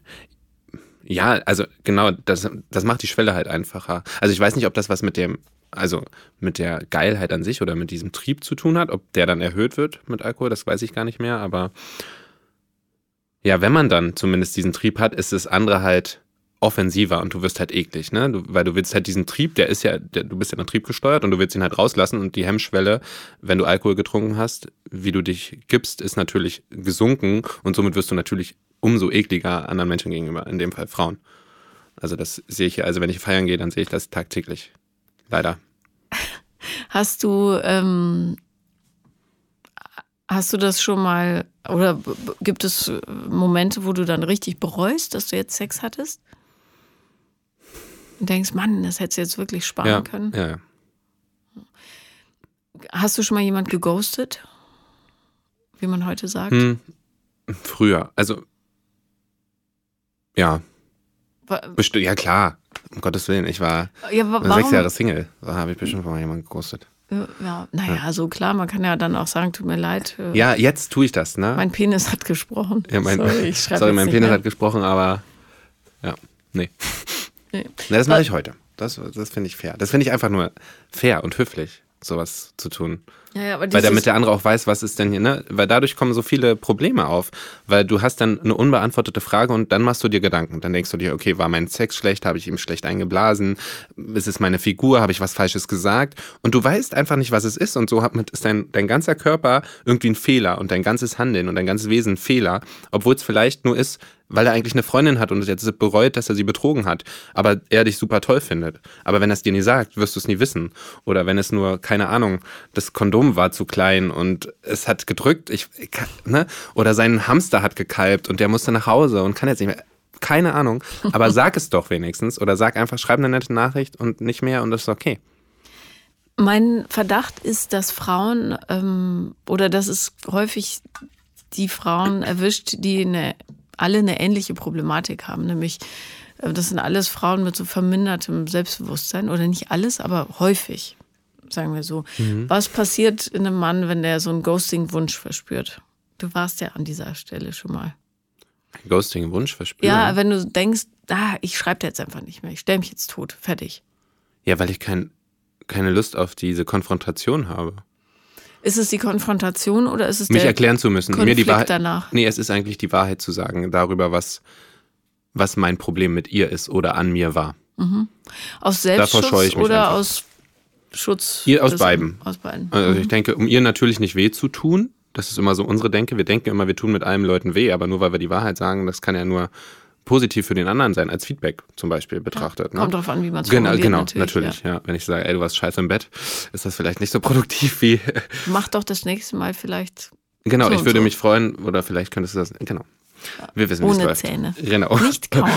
Ja, also genau, das, das macht die Schwelle halt einfacher. Also ich weiß nicht, ob das was mit dem, also mit der Geilheit an sich oder mit diesem Trieb zu tun hat, ob der dann erhöht wird mit Alkohol, das weiß ich gar nicht mehr, aber ja, wenn man dann zumindest diesen Trieb hat, ist das andere halt offensiver und du wirst halt eklig, ne? Du, weil du willst halt diesen Trieb, der ist ja, der, du bist ja nach Trieb gesteuert und du willst ihn halt rauslassen und die Hemmschwelle, wenn du Alkohol getrunken hast, wie du dich gibst, ist natürlich gesunken und somit wirst du natürlich umso ekliger anderen Menschen gegenüber, in dem Fall Frauen. Also das sehe ich also wenn ich feiern gehe, dann sehe ich das tagtäglich. Leider. Hast du, ähm, hast du das schon mal, oder gibt es Momente, wo du dann richtig bereust, dass du jetzt Sex hattest? Und denkst, Mann, das hättest du jetzt wirklich sparen Ja, können. ja, ja. Hast du schon mal jemand geghostet? Wie man heute sagt? Hm, früher, also ja, Wa- bestimmt, ja klar, um Gottes Willen, ich war Ja, sechs? Jahre Single, da habe ich bestimmt mal jemanden gekostet. Ja, naja, so klar, man kann ja dann auch sagen, tut mir leid. äh, Ja, jetzt tue ich das, ne? Mein Penis hat gesprochen. ja, mein, sorry, sorry mein Penis mehr. hat gesprochen, aber ja, nee. Nee. Na, das mache ich heute. Das, das finde ich fair. Das finde ich einfach nur fair und höflich, sowas zu tun. Ja, ja, Weil damit der andere auch weiß, was ist denn hier, ne? Weil dadurch kommen so viele Probleme auf. Weil du hast dann eine unbeantwortete Frage und dann machst du dir Gedanken. Dann denkst du dir, okay, war mein Sex schlecht? Habe ich ihm schlecht eingeblasen? Ist es meine Figur? Habe ich was Falsches gesagt? Und du weißt einfach nicht, was es ist. Und so hat, ist dein, dein ganzer Körper irgendwie ein Fehler und dein ganzes Handeln und dein ganzes Wesen ein Fehler. Obwohl es vielleicht nur ist, weil er eigentlich eine Freundin hat und jetzt bereut, dass er sie betrogen hat, aber er dich super toll findet. Aber wenn er es dir nie sagt, wirst du es nie wissen. Oder wenn es nur, keine Ahnung, das Kondom war zu klein und es hat gedrückt, ich, ich ne? Oder sein Hamster hat gekalbt und der musste nach Hause und kann jetzt nicht mehr. Keine Ahnung. Aber sag es doch wenigstens. Oder sag einfach, schreib eine nette Nachricht und nicht mehr und das ist okay. Mein Verdacht ist, dass Frauen ähm, oder dass es häufig die Frauen erwischt, die eine, alle eine ähnliche Problematik haben, nämlich äh, das sind alles Frauen mit so vermindertem Selbstbewusstsein oder nicht alles, aber häufig, sagen wir so. Was passiert in einem Mann, wenn der so einen Ghosting-Wunsch verspürt? Du warst ja an dieser Stelle schon mal. Ghosting, Wunsch verspüren. Ja, wenn du denkst, ah, ich schreibe jetzt einfach nicht mehr, ich stelle mich jetzt tot, fertig. ja, weil ich kein, keine Lust auf diese Konfrontation habe. Ist es die Konfrontation oder ist es Mich der erklären zu müssen. Mir die Konflikt Wahrheit, danach? Nee, es ist eigentlich die Wahrheit zu sagen darüber, was, was mein Problem mit ihr ist oder an mir war. Aus Davor Selbstschutz oder einfach. aus Schutz? Ihr- aus beiden. Aus beiden. Also ich denke, um ihr natürlich nicht weh zu tun, das ist immer so unsere Denke. Wir denken immer, wir tun mit allen Leuten weh, aber nur weil wir die Wahrheit sagen, das kann ja nur positiv für den anderen sein, als Feedback zum Beispiel betrachtet. Ne? Kommt drauf an, wie man es Genau, genau, natürlich. natürlich. Ja. Wenn ich sage, ey, du warst scheiße im Bett, ist das vielleicht nicht so produktiv wie. Ja. Mach doch das nächste Mal vielleicht Genau, So ich würde so. mich freuen, oder vielleicht könntest du das. Genau. Wir wissen, es ohne läuft. Zähne. Genau. Nicht kauen.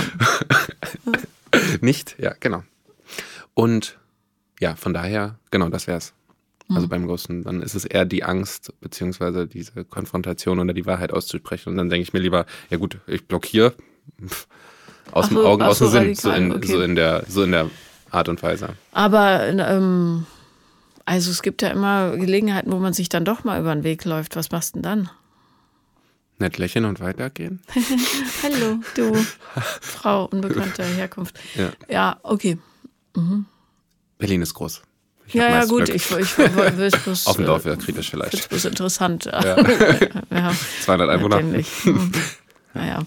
Nicht, ja, genau. Und ja, von daher, genau, das wär's. Also Mhm. beim Ghosten, dann ist es eher die Angst, beziehungsweise diese Konfrontation oder die Wahrheit auszusprechen. Und dann denke ich mir lieber, ja gut, ich blockiere aus dem so, Augen, aus dem so, Sinn, so in, okay. so, in der, so in der Art und Weise. Aber ähm, also es gibt ja immer Gelegenheiten, wo man sich dann doch mal über den Weg läuft. Was machst du denn dann? Nett lächeln und weitergehen. Hallo, du Frau unbekannter Herkunft. Ja. Ja, okay. Berlin ist groß. Ich Ja, ja, gut. Glück. Ich, ich, ich bloß. Auf dem Dorf äh, wäre kritisch find's vielleicht. bloß interessant. Ja. 200 Einwohner. Kenn ich. Hm. Naja.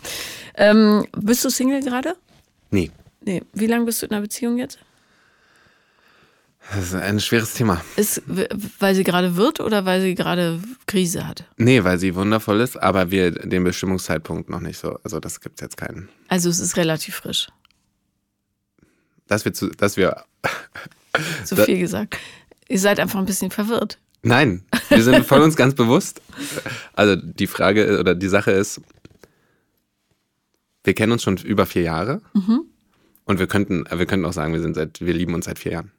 Ähm, bist du Single gerade? Nee, Nee. Wie lange bist du in einer Beziehung jetzt? das ist ein schweres Thema. Ist, weil sie gerade wird oder weil sie gerade Krise hat? Nee, weil sie wundervoll ist, aber wir den Bestimmungszeitpunkt noch nicht so. Also das gibt's jetzt keinen. Also es ist relativ frisch. Dass wir zu, dass wir. So viel gesagt. Ihr seid einfach ein bisschen verwirrt. Nein, wir sind von uns ganz bewusst. Also die Frage oder die Sache ist, wir kennen uns schon über vier Jahre und wir könnten, wir könnten auch sagen, wir sind seit, wir lieben uns seit vier Jahren.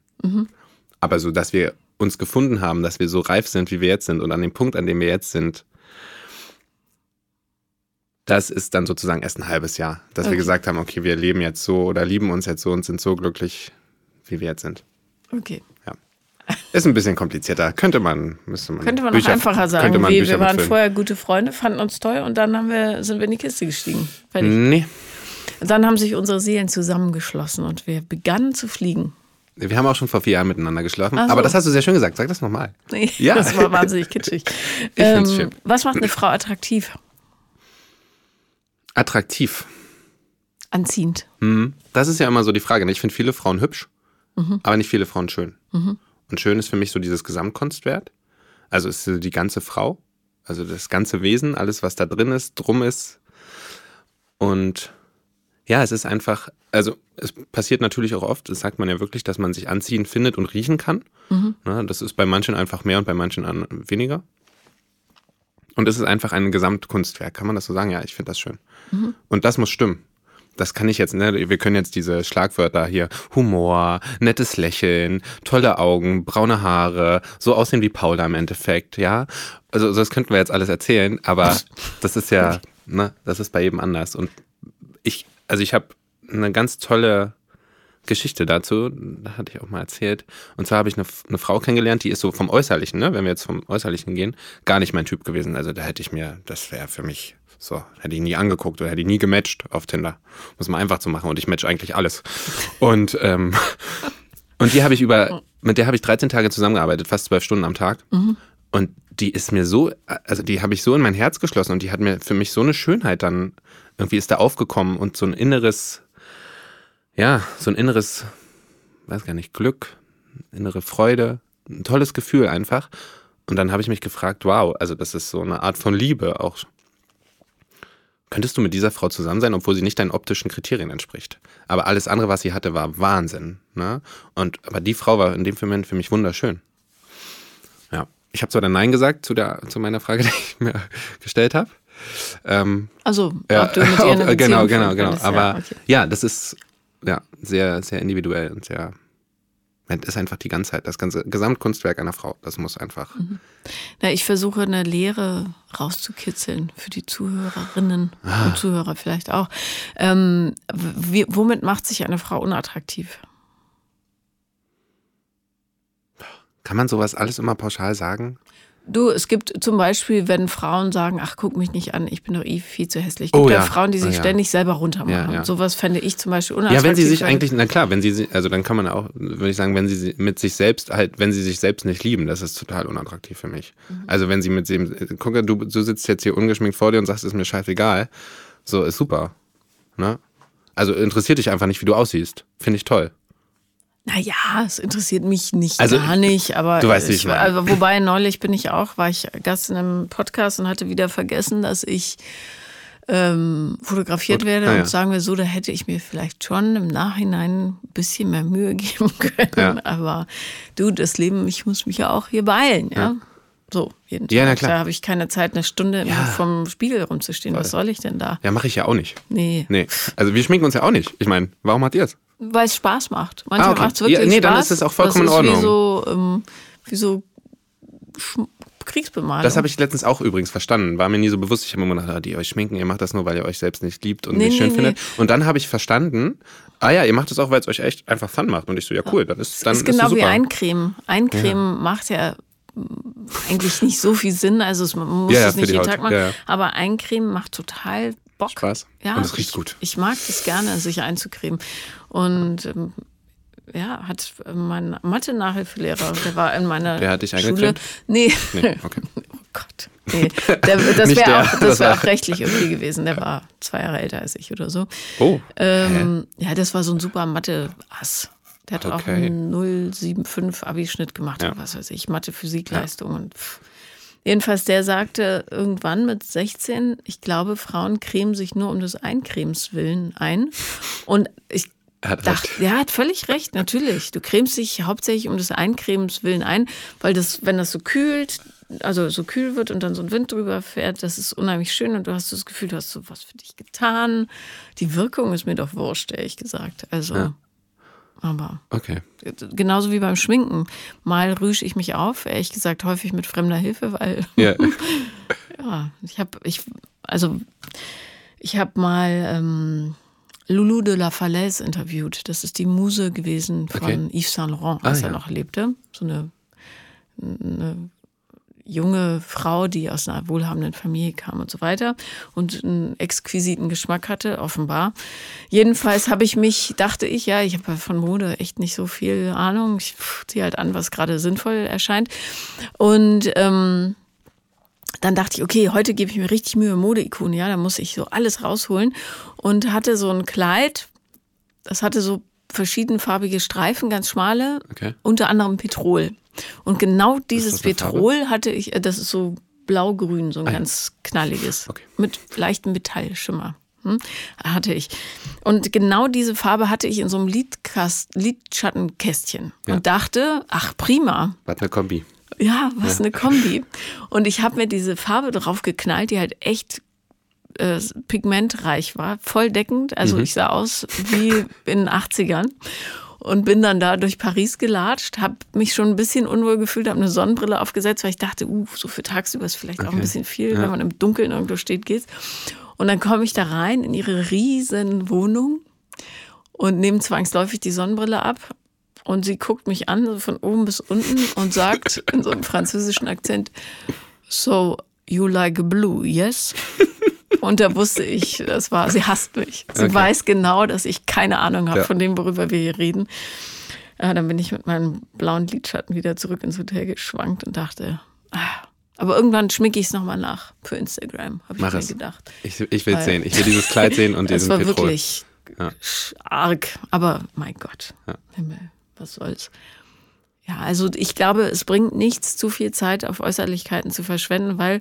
Aber so, dass wir uns gefunden haben, dass wir so reif sind, wie wir jetzt sind und an dem Punkt, an dem wir jetzt sind, das ist dann sozusagen erst ein halbes Jahr, dass wir Okay. gesagt haben, okay, wir leben jetzt so oder lieben uns jetzt so und sind so glücklich, wie wir jetzt sind. Okay. Ist ein bisschen komplizierter. Könnte man, müsste man. Könnte man Bücher- noch einfacher sagen. Könnte man wie, wir waren vorher gute Freunde, fanden uns toll und dann haben wir, sind wir in die Kiste gestiegen. Fertig. Nee. Dann haben sich unsere Seelen zusammengeschlossen und wir begannen zu fliegen. Wir haben auch schon vor vier Jahren miteinander geschlafen. So. Aber das hast du sehr schön gesagt. Sag das nochmal. Nee, Ja. das war wahnsinnig kitschig. Ich find's schön. Was macht eine Frau attraktiv? Attraktiv. Anziehend. Mhm. Das ist ja immer so die Frage. ne? Ich finde viele Frauen hübsch, aber nicht viele Frauen schön. Und schön ist für mich so dieses Gesamtkunstwert. Also ist die ganze Frau, also das ganze Wesen, alles, was da drin ist, drum ist. Und ja, es ist einfach, also es passiert natürlich auch oft, das sagt man ja wirklich, dass man sich anziehen findet und riechen kann. Ne, das ist bei manchen einfach mehr und bei manchen an- weniger. Und es ist einfach ein Gesamtkunstwerk, kann man das so sagen? Ja, ich finde das schön. Und das muss stimmen. Das kann ich jetzt, ne, wir können jetzt diese Schlagwörter hier, Humor, nettes Lächeln, tolle Augen, braune Haare, so aussehen wie Paula im Endeffekt, ja. Also das könnten wir jetzt alles erzählen, aber das ist ja, ne, das ist bei jedem anders. Und ich, also ich habe eine ganz tolle Geschichte dazu, da hatte ich auch mal erzählt. Und zwar habe ich eine, eine Frau kennengelernt, die ist so vom Äußerlichen, ne, wenn wir jetzt vom Äußerlichen gehen, gar nicht mein Typ gewesen. Also da hätte ich mir, das wäre für mich so, hätte ich nie angeguckt oder hätte ich nie gematcht auf Tinder. Muss man einfach zu machen und ich match eigentlich alles. Und, ähm, und die habe ich über, mit der habe ich 13 Tage zusammengearbeitet, fast zwölf Stunden am Tag. Und die ist mir so, also die habe ich so in mein Herz geschlossen und die hat mir für mich so eine Schönheit dann, irgendwie ist da aufgekommen und so ein inneres, ja, so ein inneres, weiß gar nicht, Glück, innere Freude, ein tolles Gefühl einfach. Und dann habe ich mich gefragt, wow, also das ist so eine Art von Liebe auch. Könntest du mit dieser Frau zusammen sein, obwohl sie nicht deinen optischen Kriterien entspricht? Aber alles andere, was sie hatte, war Wahnsinn. Ne? Und aber die Frau war in dem Moment für mich wunderschön. Ja, ich habe zwar dann Nein gesagt zu der zu meiner Frage, die ich mir gestellt habe. Ähm, Also, ja, ob du mit ihr eine genau, Beziehung genau, genau. könntest, Aber ja, okay. ja, das ist ja sehr, sehr individuell und sehr. Das ist einfach die Ganzheit, das ganze Gesamtkunstwerk einer Frau. Das muss einfach. Na, ich versuche eine Lehre rauszukitzeln für die Zuhörerinnen Ah. und Zuhörer vielleicht auch. Ähm, wie, womit macht sich eine Frau unattraktiv? Kann man sowas alles immer pauschal sagen? Du, es gibt zum Beispiel, wenn Frauen sagen, ach, guck mich nicht an, ich bin doch eh viel zu hässlich. Es gibt Oh ja. Frauen, die sich Oh ja. ständig selber runtermachen. Ja. Sowas fände ich zum Beispiel unattraktiv. Ja, wenn sie sich eigentlich, na klar, wenn sie, si- also dann kann man auch, würde ich sagen, wenn sie si- mit sich selbst halt, wenn sie sich selbst nicht lieben, das ist total unattraktiv für mich. Mhm. Also wenn sie mit dem, guck, du, du sitzt jetzt hier ungeschminkt vor dir und sagst, ist mir scheißegal, so ist super. Ne? Also interessiert dich einfach nicht, wie du aussiehst. Finde ich toll. Naja, es interessiert mich nicht Also, gar nicht, aber du weißt, wie ich, ich also, wobei neulich bin ich auch, war ich Gast in einem Podcast und hatte wieder vergessen, dass ich ähm, fotografiert Gut. werde Ah, und ja. sagen wir so, da hätte ich mir vielleicht schon im Nachhinein ein bisschen mehr Mühe geben können. Ja. Aber du, das Leben, ich muss mich ja auch hier beeilen, ja. So, jeden Tag. Ja, na klar. Da habe ich keine Zeit, eine Stunde Ja. vom Spiegel rumzustehen. Was soll ich denn da? Ja, mache ich ja auch nicht. Nee, Nee. Also wir schminken uns ja auch nicht. Ich meine, warum macht ihr es? Weil es Spaß macht. Manchmal Ah, okay. macht es wirklich Ja, nee, Spaß. dann ist es auch vollkommen in ist Ordnung. Wie so, ähm, wie so Schm- Kriegsbemalung. Das habe ich letztens auch übrigens verstanden. War mir nie so bewusst. Ich habe immer gedacht, ah, die euch schminken, ihr macht das nur, weil ihr euch selbst nicht liebt und Nee, nicht schön nee, findet. Und dann habe ich verstanden, ah ja, ihr macht das auch, weil es euch echt einfach Fun macht. Und ich so, ja cool, dann ist dann ist ist genau so wie super. Eincremen. Eincremen macht ja mm, eigentlich nicht so viel Sinn. Also es, man muss Ja, ja, es nicht jeden. Tag machen. Ja, ja. Aber Eincremen macht total Bock. Spaß. Ja, Und es riecht ich, gut. Ich mag das gerne, sich einzucremen. Und ähm, ja, hat mein Mathe-Nachhilfelehrer, der war in meiner Der hat dich Schule. Nee. Nee, okay. Oh Gott. Nee, der, das wäre auch, das wär auch rechtlich okay gewesen. Der war zwei Jahre älter als ich oder so. Oh. Ähm, ja, das war so ein super Mathe-Ass. Der hat auch Okay. einen 075 Abischnitt gemacht, Ja. oder was weiß ich, Mathe-Physik-Leistung und pff. Jedenfalls, der sagte irgendwann mit 16, ich glaube, Frauen cremen sich nur um des Eincremes willen ein. Und ich Er hat dachte, recht. der hat völlig recht, natürlich. Du cremst dich hauptsächlich um des Eincremens willen ein, weil das, wenn das so kühlt, also so kühl wird und dann so ein Wind drüber fährt, das ist unheimlich schön und du hast das Gefühl, du hast so was für dich getan. Die Wirkung ist mir doch wurscht, ehrlich gesagt. Also, Ja. Aber Okay. genauso wie beim Schminken. Mal rüsche ich mich auf, ehrlich gesagt häufig mit fremder Hilfe, weil Ja. ja, ich habe, ich, also ich habe mal ähm, Loulou de la Falaise interviewt. Das ist die Muse gewesen von Okay. Yves Saint Laurent, Ah, als er ja. noch lebte. So eine, eine junge Frau, die aus einer wohlhabenden Familie kam und so weiter und einen exquisiten Geschmack hatte, offenbar. Jedenfalls habe ich mich, dachte ich, ja, ich habe von Mode echt nicht so viel Ahnung. Ich ziehe halt an, was gerade sinnvoll erscheint. Und ähm, dann dachte ich, okay, heute gebe ich mir richtig Mühe, Modeikone, ja, da muss ich so alles rausholen. Und hatte so ein Kleid, das hatte so verschiedenfarbige Streifen, ganz schmale, Okay. unter anderem Petrol. Und genau dieses? Petrol hatte ich, äh, das ist so blau-grün, so ein Ah ja. ganz knalliges, Okay. mit leichtem Metallschimmer. Hm? Hatte ich. Und genau diese Farbe hatte ich in so einem Lidkast, Lidschattenkästchen Ja. und dachte, ach prima, Was eine Kombi. ja, was eine Kombi. Und ich habe mir diese Farbe drauf geknallt, die halt echt äh, pigmentreich war, volldeckend. Also ich sah aus wie in den 80ern. Und bin dann da durch Paris gelatscht, habe mich schon ein bisschen unwohl gefühlt, habe eine Sonnenbrille aufgesetzt, weil ich dachte, uh, so für tagsüber ist vielleicht auch ein Okay. bisschen viel, Ja. wenn man im Dunkeln irgendwo steht, geht's. Und dann komme ich da rein in ihre riesen Wohnung und nehme zwangsläufig die Sonnenbrille ab. Und sie guckt mich an, so von oben bis unten, und sagt in so einem französischen Akzent, so, you like blue, yes? Und da wusste ich, das war, sie hasst mich. Sie Okay. weiß genau, dass ich keine Ahnung habe Ja. von dem, worüber wir hier reden. Ja, dann bin ich mit meinem blauen Lidschatten wieder zurück ins Hotel geschwankt und dachte, ah. aber irgendwann schminke ich es nochmal nach für Instagram, habe ich Mach mir es. gedacht. Ich, ich will Weil- sehen. Ich will dieses Kleid sehen und Das diesen war Petrol. wirklich Ja. arg, aber mein Gott, Ja. Himmel, was soll's. Ja, also ich glaube, es bringt nichts, zu viel Zeit auf Äußerlichkeiten zu verschwenden, weil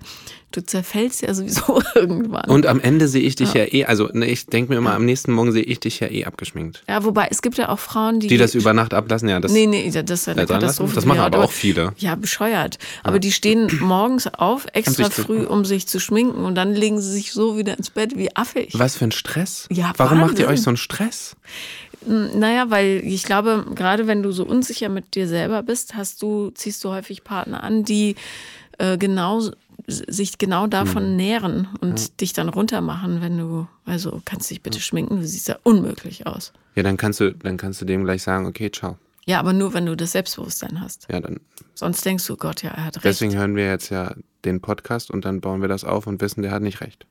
du zerfällst ja sowieso irgendwann. Und am Ende sehe ich dich ja, eh, also ne, ich denke mir immer, am nächsten Morgen sehe ich dich ja eh abgeschminkt. ja, wobei es gibt ja auch Frauen, die Die das über Nacht ablassen, ja, das, Nee, nee, das ist ja eine Ja. Katastrophe. Das machen Ja, aber auch viele. Ja, bescheuert. Aber die stehen morgens auf, extra früh, um sich zu schminken und dann legen sie sich so wieder ins Bett wie affig. Was für ein Stress? Ja, Warum macht ihr Wahnsinn. euch so einen Stress? Naja, weil ich glaube, gerade wenn du so unsicher mit dir selber bist, hast du, ziehst du häufig Partner an, die äh, genau sich genau davon Hm. nähren und dich dann runtermachen, wenn du, also kannst dich bitte schminken, du siehst ja unmöglich aus. Ja, dann kannst du, dann kannst du dem gleich sagen, okay, ciao. Ja, aber nur wenn du das Selbstbewusstsein hast. Ja, dann. Sonst denkst du, Gott, ja, er hat recht. Deswegen hören wir jetzt ja den Podcast und dann bauen wir das auf und wissen, der hat nicht recht.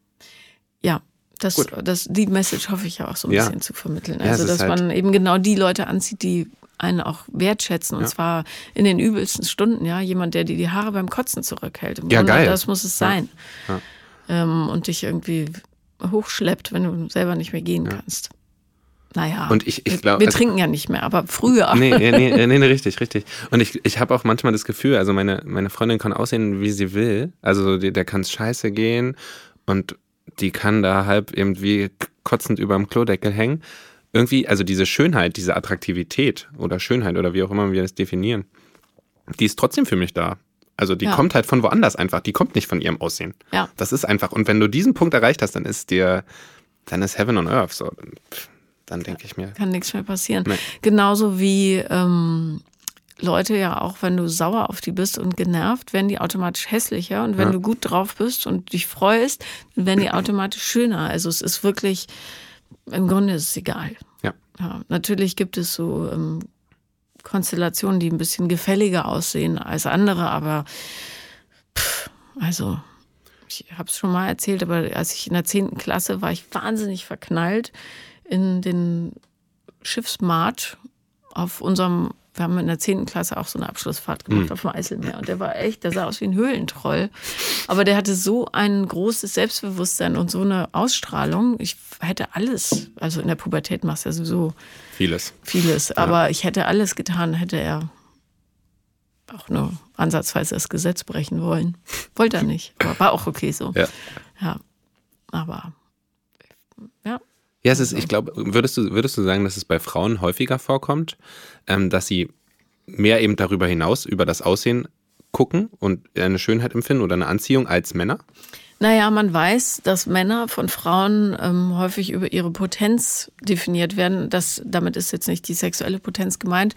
Ja, das, Gut. das, die Message hoffe ich ja auch so ein Ja. bisschen zu vermitteln. Ja, Also, ist dass halt- man eben genau die Leute anzieht, die einen auch wertschätzen. Und Ja. zwar in den übelsten Stunden, ja. Jemand, der dir die Haare beim Kotzen zurückhält. Im Ja, Grunde, geil. Das muss es Ja. sein. Ja. Ähm, und dich irgendwie hochschleppt, wenn du selber nicht mehr gehen kannst. Naja, Und ich- ich wir- glaub, wir also- trinken ja nicht mehr, aber früher. Nee, nee, nee, nee, nee richtig, richtig. Und ich, ich habe auch manchmal das Gefühl, also meine, meine Freundin kann aussehen, wie sie will. Also die, der kann es scheiße gehen und die kann da halb irgendwie kotzend über dem Klodeckel hängen. Irgendwie, also diese Schönheit, diese Attraktivität oder Schönheit oder wie auch immer wir das definieren, die ist trotzdem für mich da. Also die Ja. kommt halt von woanders einfach. Die kommt nicht von ihrem Aussehen. Ja. Das ist einfach. Und wenn du diesen Punkt erreicht hast, dann ist dir, dann ist Heaven on Earth. So, dann, denke ich mir. kann nichts mehr passieren. Nee. Genauso wie ähm, Leute ja auch, wenn du sauer auf die bist und genervt, werden die automatisch hässlicher. Und wenn Ja. du gut drauf bist und dich freust, dann werden die automatisch schöner. Also es ist wirklich, im Grunde ist es egal. Ja. Ja, natürlich gibt es so ähm, Konstellationen, die ein bisschen gefälliger aussehen als andere, aber pff, also ich habe es schon mal erzählt, aber als ich in der 10. Klasse war, ich wahnsinnig verknallt in den Schiffsmarkt auf unserem, wir haben in der 10. Klasse auch so eine Abschlussfahrt gemacht auf dem Eiselmeer und der war echt, der sah aus wie ein Höhlentroll. Aber der hatte so ein großes Selbstbewusstsein und so eine Ausstrahlung. Ich hätte alles, also in der Pubertät machst du ja sowieso Vieles. vieles, aber ich hätte alles getan, hätte er auch nur ansatzweise das Gesetz brechen wollen. Wollte er nicht, aber war auch okay so. Ja. Ja, aber ja. Ja, es ist, ich glaube, würdest du, würdest du sagen, dass es bei Frauen häufiger vorkommt, ähm, dass sie mehr eben darüber hinaus, über das Aussehen gucken und eine Schönheit empfinden oder eine Anziehung als Männer? Naja, man weiß, dass Männer von Frauen ähm, häufig über ihre Potenz definiert werden. Das, damit ist jetzt nicht die sexuelle Potenz gemeint,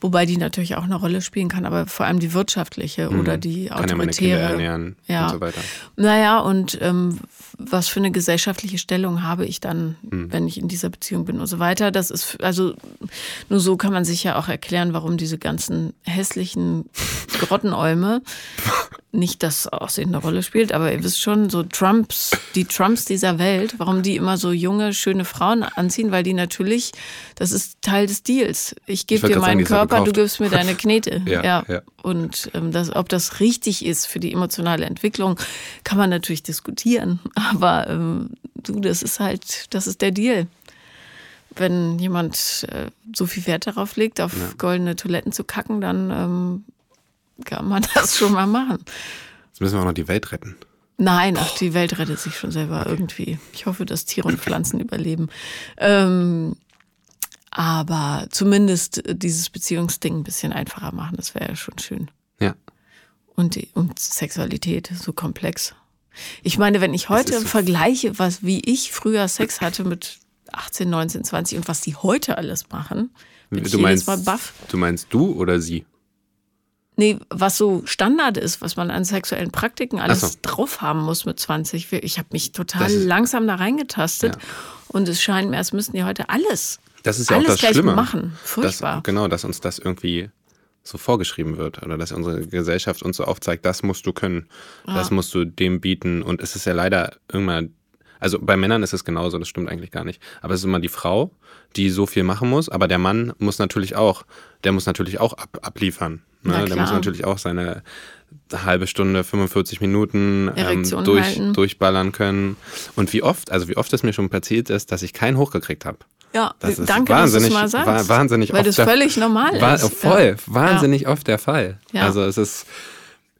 wobei die natürlich auch eine Rolle spielen kann, aber vor allem die wirtschaftliche oder die Mhm. Kann ja meine autoritäre. Ja. und so weiter. Naja, und ähm, was für eine gesellschaftliche Stellung habe ich dann, Mhm. wenn ich in dieser Beziehung bin und so weiter. Das ist, also nur so kann man sich ja auch erklären, warum diese ganzen hässlichen Grottenäume nicht das Aussehen eine Rolle spielt, aber ihr wisst schon, so Trumps, die Trumps dieser Welt, warum die immer so junge, schöne Frauen anziehen, weil die natürlich, das ist Teil des Deals. Ich gebe dir meinen sagen, Körper, du gibst mir deine Knete. ja, ja. ja. Und ähm, das, ob das richtig ist für die emotionale Entwicklung, kann man natürlich diskutieren. Aber ähm, du, das ist halt, das ist der Deal wenn jemand äh, so viel Wert darauf legt, auf ja. goldene Toiletten zu kacken, dann ähm, kann man das schon mal machen. Jetzt müssen wir auch noch die Welt retten. Nein, ach, die Welt rettet sich schon selber irgendwie. Ich hoffe, dass Tiere und Pflanzen überleben. Ähm, aber zumindest dieses Beziehungsding ein bisschen einfacher machen, das wäre ja schon schön. Ja. Und, die, und Sexualität so komplex. Ich meine, wenn ich heute so vergleiche, was, wie ich früher Sex hatte mit 18, 19, 20 und was die heute alles machen, bin du meinst, Mal baff. Du meinst du oder sie? Nee, was so Standard ist, was man an sexuellen Praktiken alles so. drauf haben muss mit 20. Ich habe mich total langsam da reingetastet ja. und es scheint mir, als müssten die heute alles, das ist ja alles auch das Schlimme. machen. Furchtbar. Das, genau, dass uns das irgendwie so vorgeschrieben wird oder dass unsere Gesellschaft uns so aufzeigt, das musst du können, ja. das musst du dem bieten und es ist ja leider irgendwann, also bei Männern ist es genauso, das stimmt eigentlich gar nicht, aber es ist immer die Frau, die so viel machen muss, aber der Mann muss natürlich auch, der muss natürlich auch ab, abliefern. Ne? Der muss natürlich auch seine halbe Stunde, 45 Minuten ähm, durch, durchballern können. Und wie oft, also wie oft es mir schon passiert ist, dass ich keinen hochgekriegt habe. Ja, das ist danke, wahnsinnig, dass du mal sagst. Wahnsinnig weil das völlig normal war, ist. Voll, ja. wahnsinnig ja. oft der Fall. Ja. Also es ist,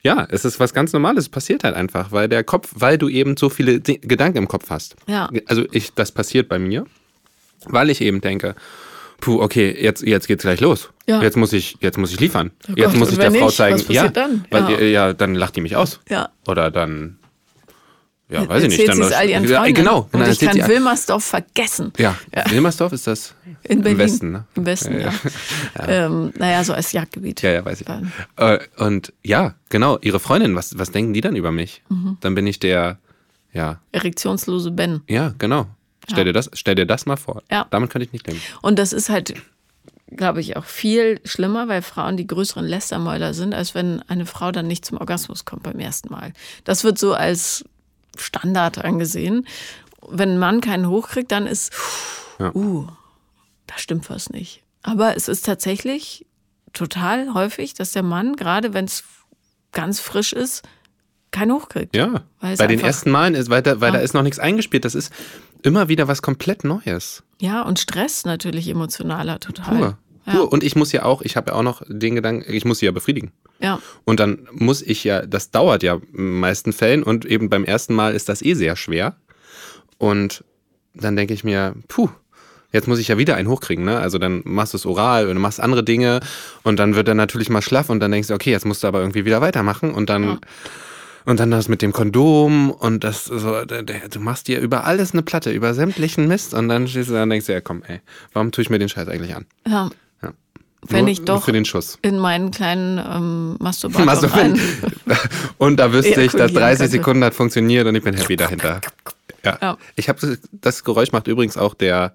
ja, es ist was ganz Normales, es passiert halt einfach, weil der Kopf, weil du eben so viele Gedanken im Kopf hast. Ja. Also ich, das passiert bei mir, weil ich eben denke, puh, okay, jetzt, jetzt geht's gleich los. Ja. Jetzt muss ich, jetzt muss ich liefern. Oh jetzt muss ich der Frau zeigen, ja, dann? Weil, ja. ja, dann lacht die mich aus. Ja. Oder dann, ja, weiß ich nicht. Dann es all ihren ja, genau. Und ich kann Wilmersdorf vergessen. Ja. ja. Wilmersdorf ist das In Berlin. im Westen, ne? Im Westen, ja. ja. Ähm, naja, so als Jagdgebiet. Ja, ja, weiß ich. Äh, und ja, genau, ihre Freundin, was, was denken die dann über mich? Mhm. Dann bin ich der, ja. Erektionslose Ben. Ja, genau. Stell, dir das, stell dir das mal vor. Ja. Damit könnte ich nicht leben. Und das ist halt, glaube ich, auch viel schlimmer, weil Frauen die größeren Lästermäuler sind, als wenn eine Frau dann nicht zum Orgasmus kommt beim ersten Mal. Das wird so als Standard angesehen. Wenn ein Mann keinen hochkriegt, dann ist, ja. uh, da stimmt was nicht. Aber es ist tatsächlich total häufig, dass der Mann, gerade wenn es ganz frisch ist, keinen hochkriegt. Ja, bei den ersten Malen ist, weil, da, weil ja. da ist noch nichts eingespielt. Das ist immer wieder was komplett Neues. Ja, und Stress natürlich emotionaler total. Pur. Ja. Und ich muss ja auch, ich habe ja auch noch den Gedanken, ich muss sie ja befriedigen. Ja. Und dann muss ich ja, das dauert ja in den meisten Fällen und eben beim ersten Mal ist das eh sehr schwer. Und dann denke ich mir, puh, jetzt muss ich ja wieder einen hochkriegen, ne? Also dann machst du es oral oder machst andere Dinge und dann wird er natürlich mal schlaff und dann denkst du, okay, jetzt musst du aber irgendwie wieder weitermachen und dann ja. Und dann das mit dem Kondom und das so, du machst dir über alles eine Platte, über sämtlichen Mist und dann stehst du da und denkst dir, ja komm, ey, warum tue ich mir den Scheiß eigentlich an? Ja. Ja. Wenn ich doch für den Schuss. in meinen kleinen ähm, Masturbator Masturbieren. Und da wüsste ich, dass 30 Sekunden hat funktioniert und ich bin happy dahinter. Ja. ja. Ich habe das Geräusch macht übrigens auch der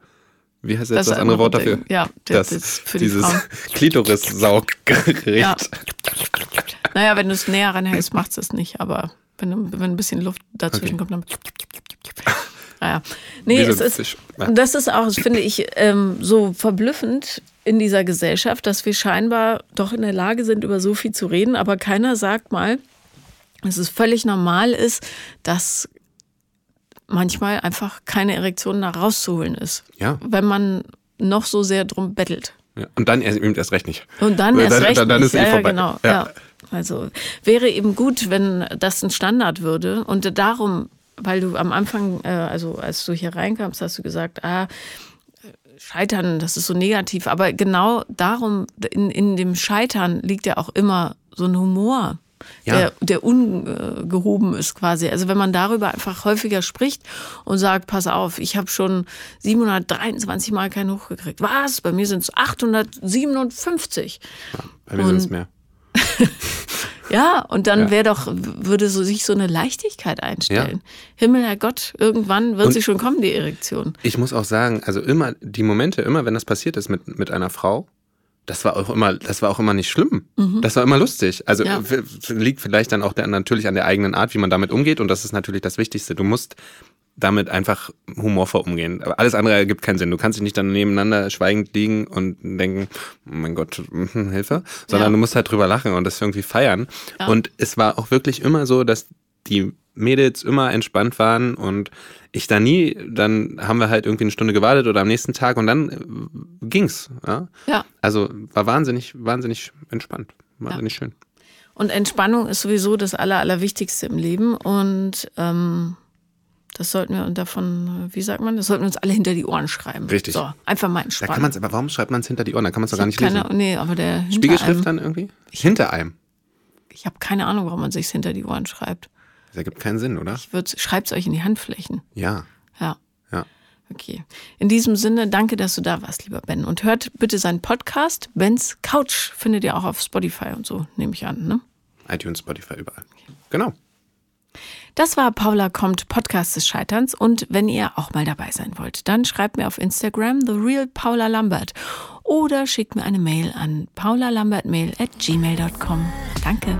wie heißt jetzt das, das andere Wort dafür? Ja, das, das für die dieses Klitoris-Sauggerät. Ja. Naja, wenn du es näher ranhältst, macht es nicht, aber wenn, wenn ein bisschen Luft dazwischen okay. kommt, dann. Naja. Nee, es ist, das ist auch, das finde ich, ähm, so verblüffend in dieser Gesellschaft, dass wir scheinbar doch in der Lage sind, über so viel zu reden, aber keiner sagt mal, dass es völlig normal ist, dass manchmal einfach keine Erektion da rauszuholen ist. Ja. Wenn man noch so sehr drum bettelt. Ja. Und dann erst, erst recht nicht. Und dann erst dann, recht dann, dann nicht. ist eh vorbei. Ja, genau. Ja. ja. Also wäre eben gut, wenn das ein Standard würde. Und darum, weil du am Anfang, äh, also als du hier reinkamst, hast du gesagt, ah, Scheitern, das ist so negativ. Aber genau darum, in, in dem Scheitern liegt ja auch immer so ein Humor ja. der, der ungehoben ist quasi. Also wenn man darüber einfach häufiger spricht und sagt, pass auf, ich habe schon 723 Mal keinen hochgekriegt. Was? Bei mir sind es 857. Ja, bei mir sind es mehr. ja, und dann ja. wäre doch, würde so sich so eine Leichtigkeit einstellen. Ja. Himmel, Herr Gott, irgendwann wird und sie schon kommen, die Erektion. Ich muss auch sagen, also immer, die Momente, immer wenn das passiert ist mit, mit einer Frau, das war auch immer, das war auch immer nicht schlimm. Mhm. Das war immer lustig. Also ja. liegt vielleicht dann auch der, natürlich an der eigenen Art, wie man damit umgeht. Und das ist natürlich das Wichtigste. Du musst damit einfach humorvoll umgehen. Aber alles andere ergibt keinen Sinn. Du kannst dich nicht dann nebeneinander schweigend liegen und denken, oh mein Gott, Hilfe, sondern ja. du musst halt drüber lachen und das irgendwie feiern. Ja. Und es war auch wirklich immer so, dass die Mädels immer entspannt waren und ich da nie, dann haben wir halt irgendwie eine Stunde gewartet oder am nächsten Tag und dann äh, ging's. Ja. ja. Also war wahnsinnig, wahnsinnig entspannt. Wahnsinnig schön. Und Entspannung ist sowieso das Aller, Allerwichtigste im Leben und ähm, das sollten wir davon, wie sagt man, das sollten wir uns alle hinter die Ohren schreiben. Richtig. So, einfach mal entspannen. Da kann man's, aber warum schreibt man es hinter die Ohren? Da kann man es doch gar nicht keine, lesen. Nee, aber der Spiegelschrift dann irgendwie? Ich, hinter einem. Ich habe keine Ahnung, warum man sich hinter die Ohren schreibt. Das ergibt keinen Sinn, oder? Ich schreibt es euch in die Handflächen. Ja. Ja. Ja. Okay. In diesem Sinne, danke, dass du da warst, lieber Ben. Und hört bitte seinen Podcast. Bens Couch findet ihr auch auf Spotify und so, nehme ich an, ne? iTunes, Spotify, überall. Genau. Das war Paula kommt, Podcast des Scheiterns. Und wenn ihr auch mal dabei sein wollt, dann schreibt mir auf Instagram The Real Paula Lambert oder schickt mir eine Mail an paulalambertmail at gmail.com. Danke.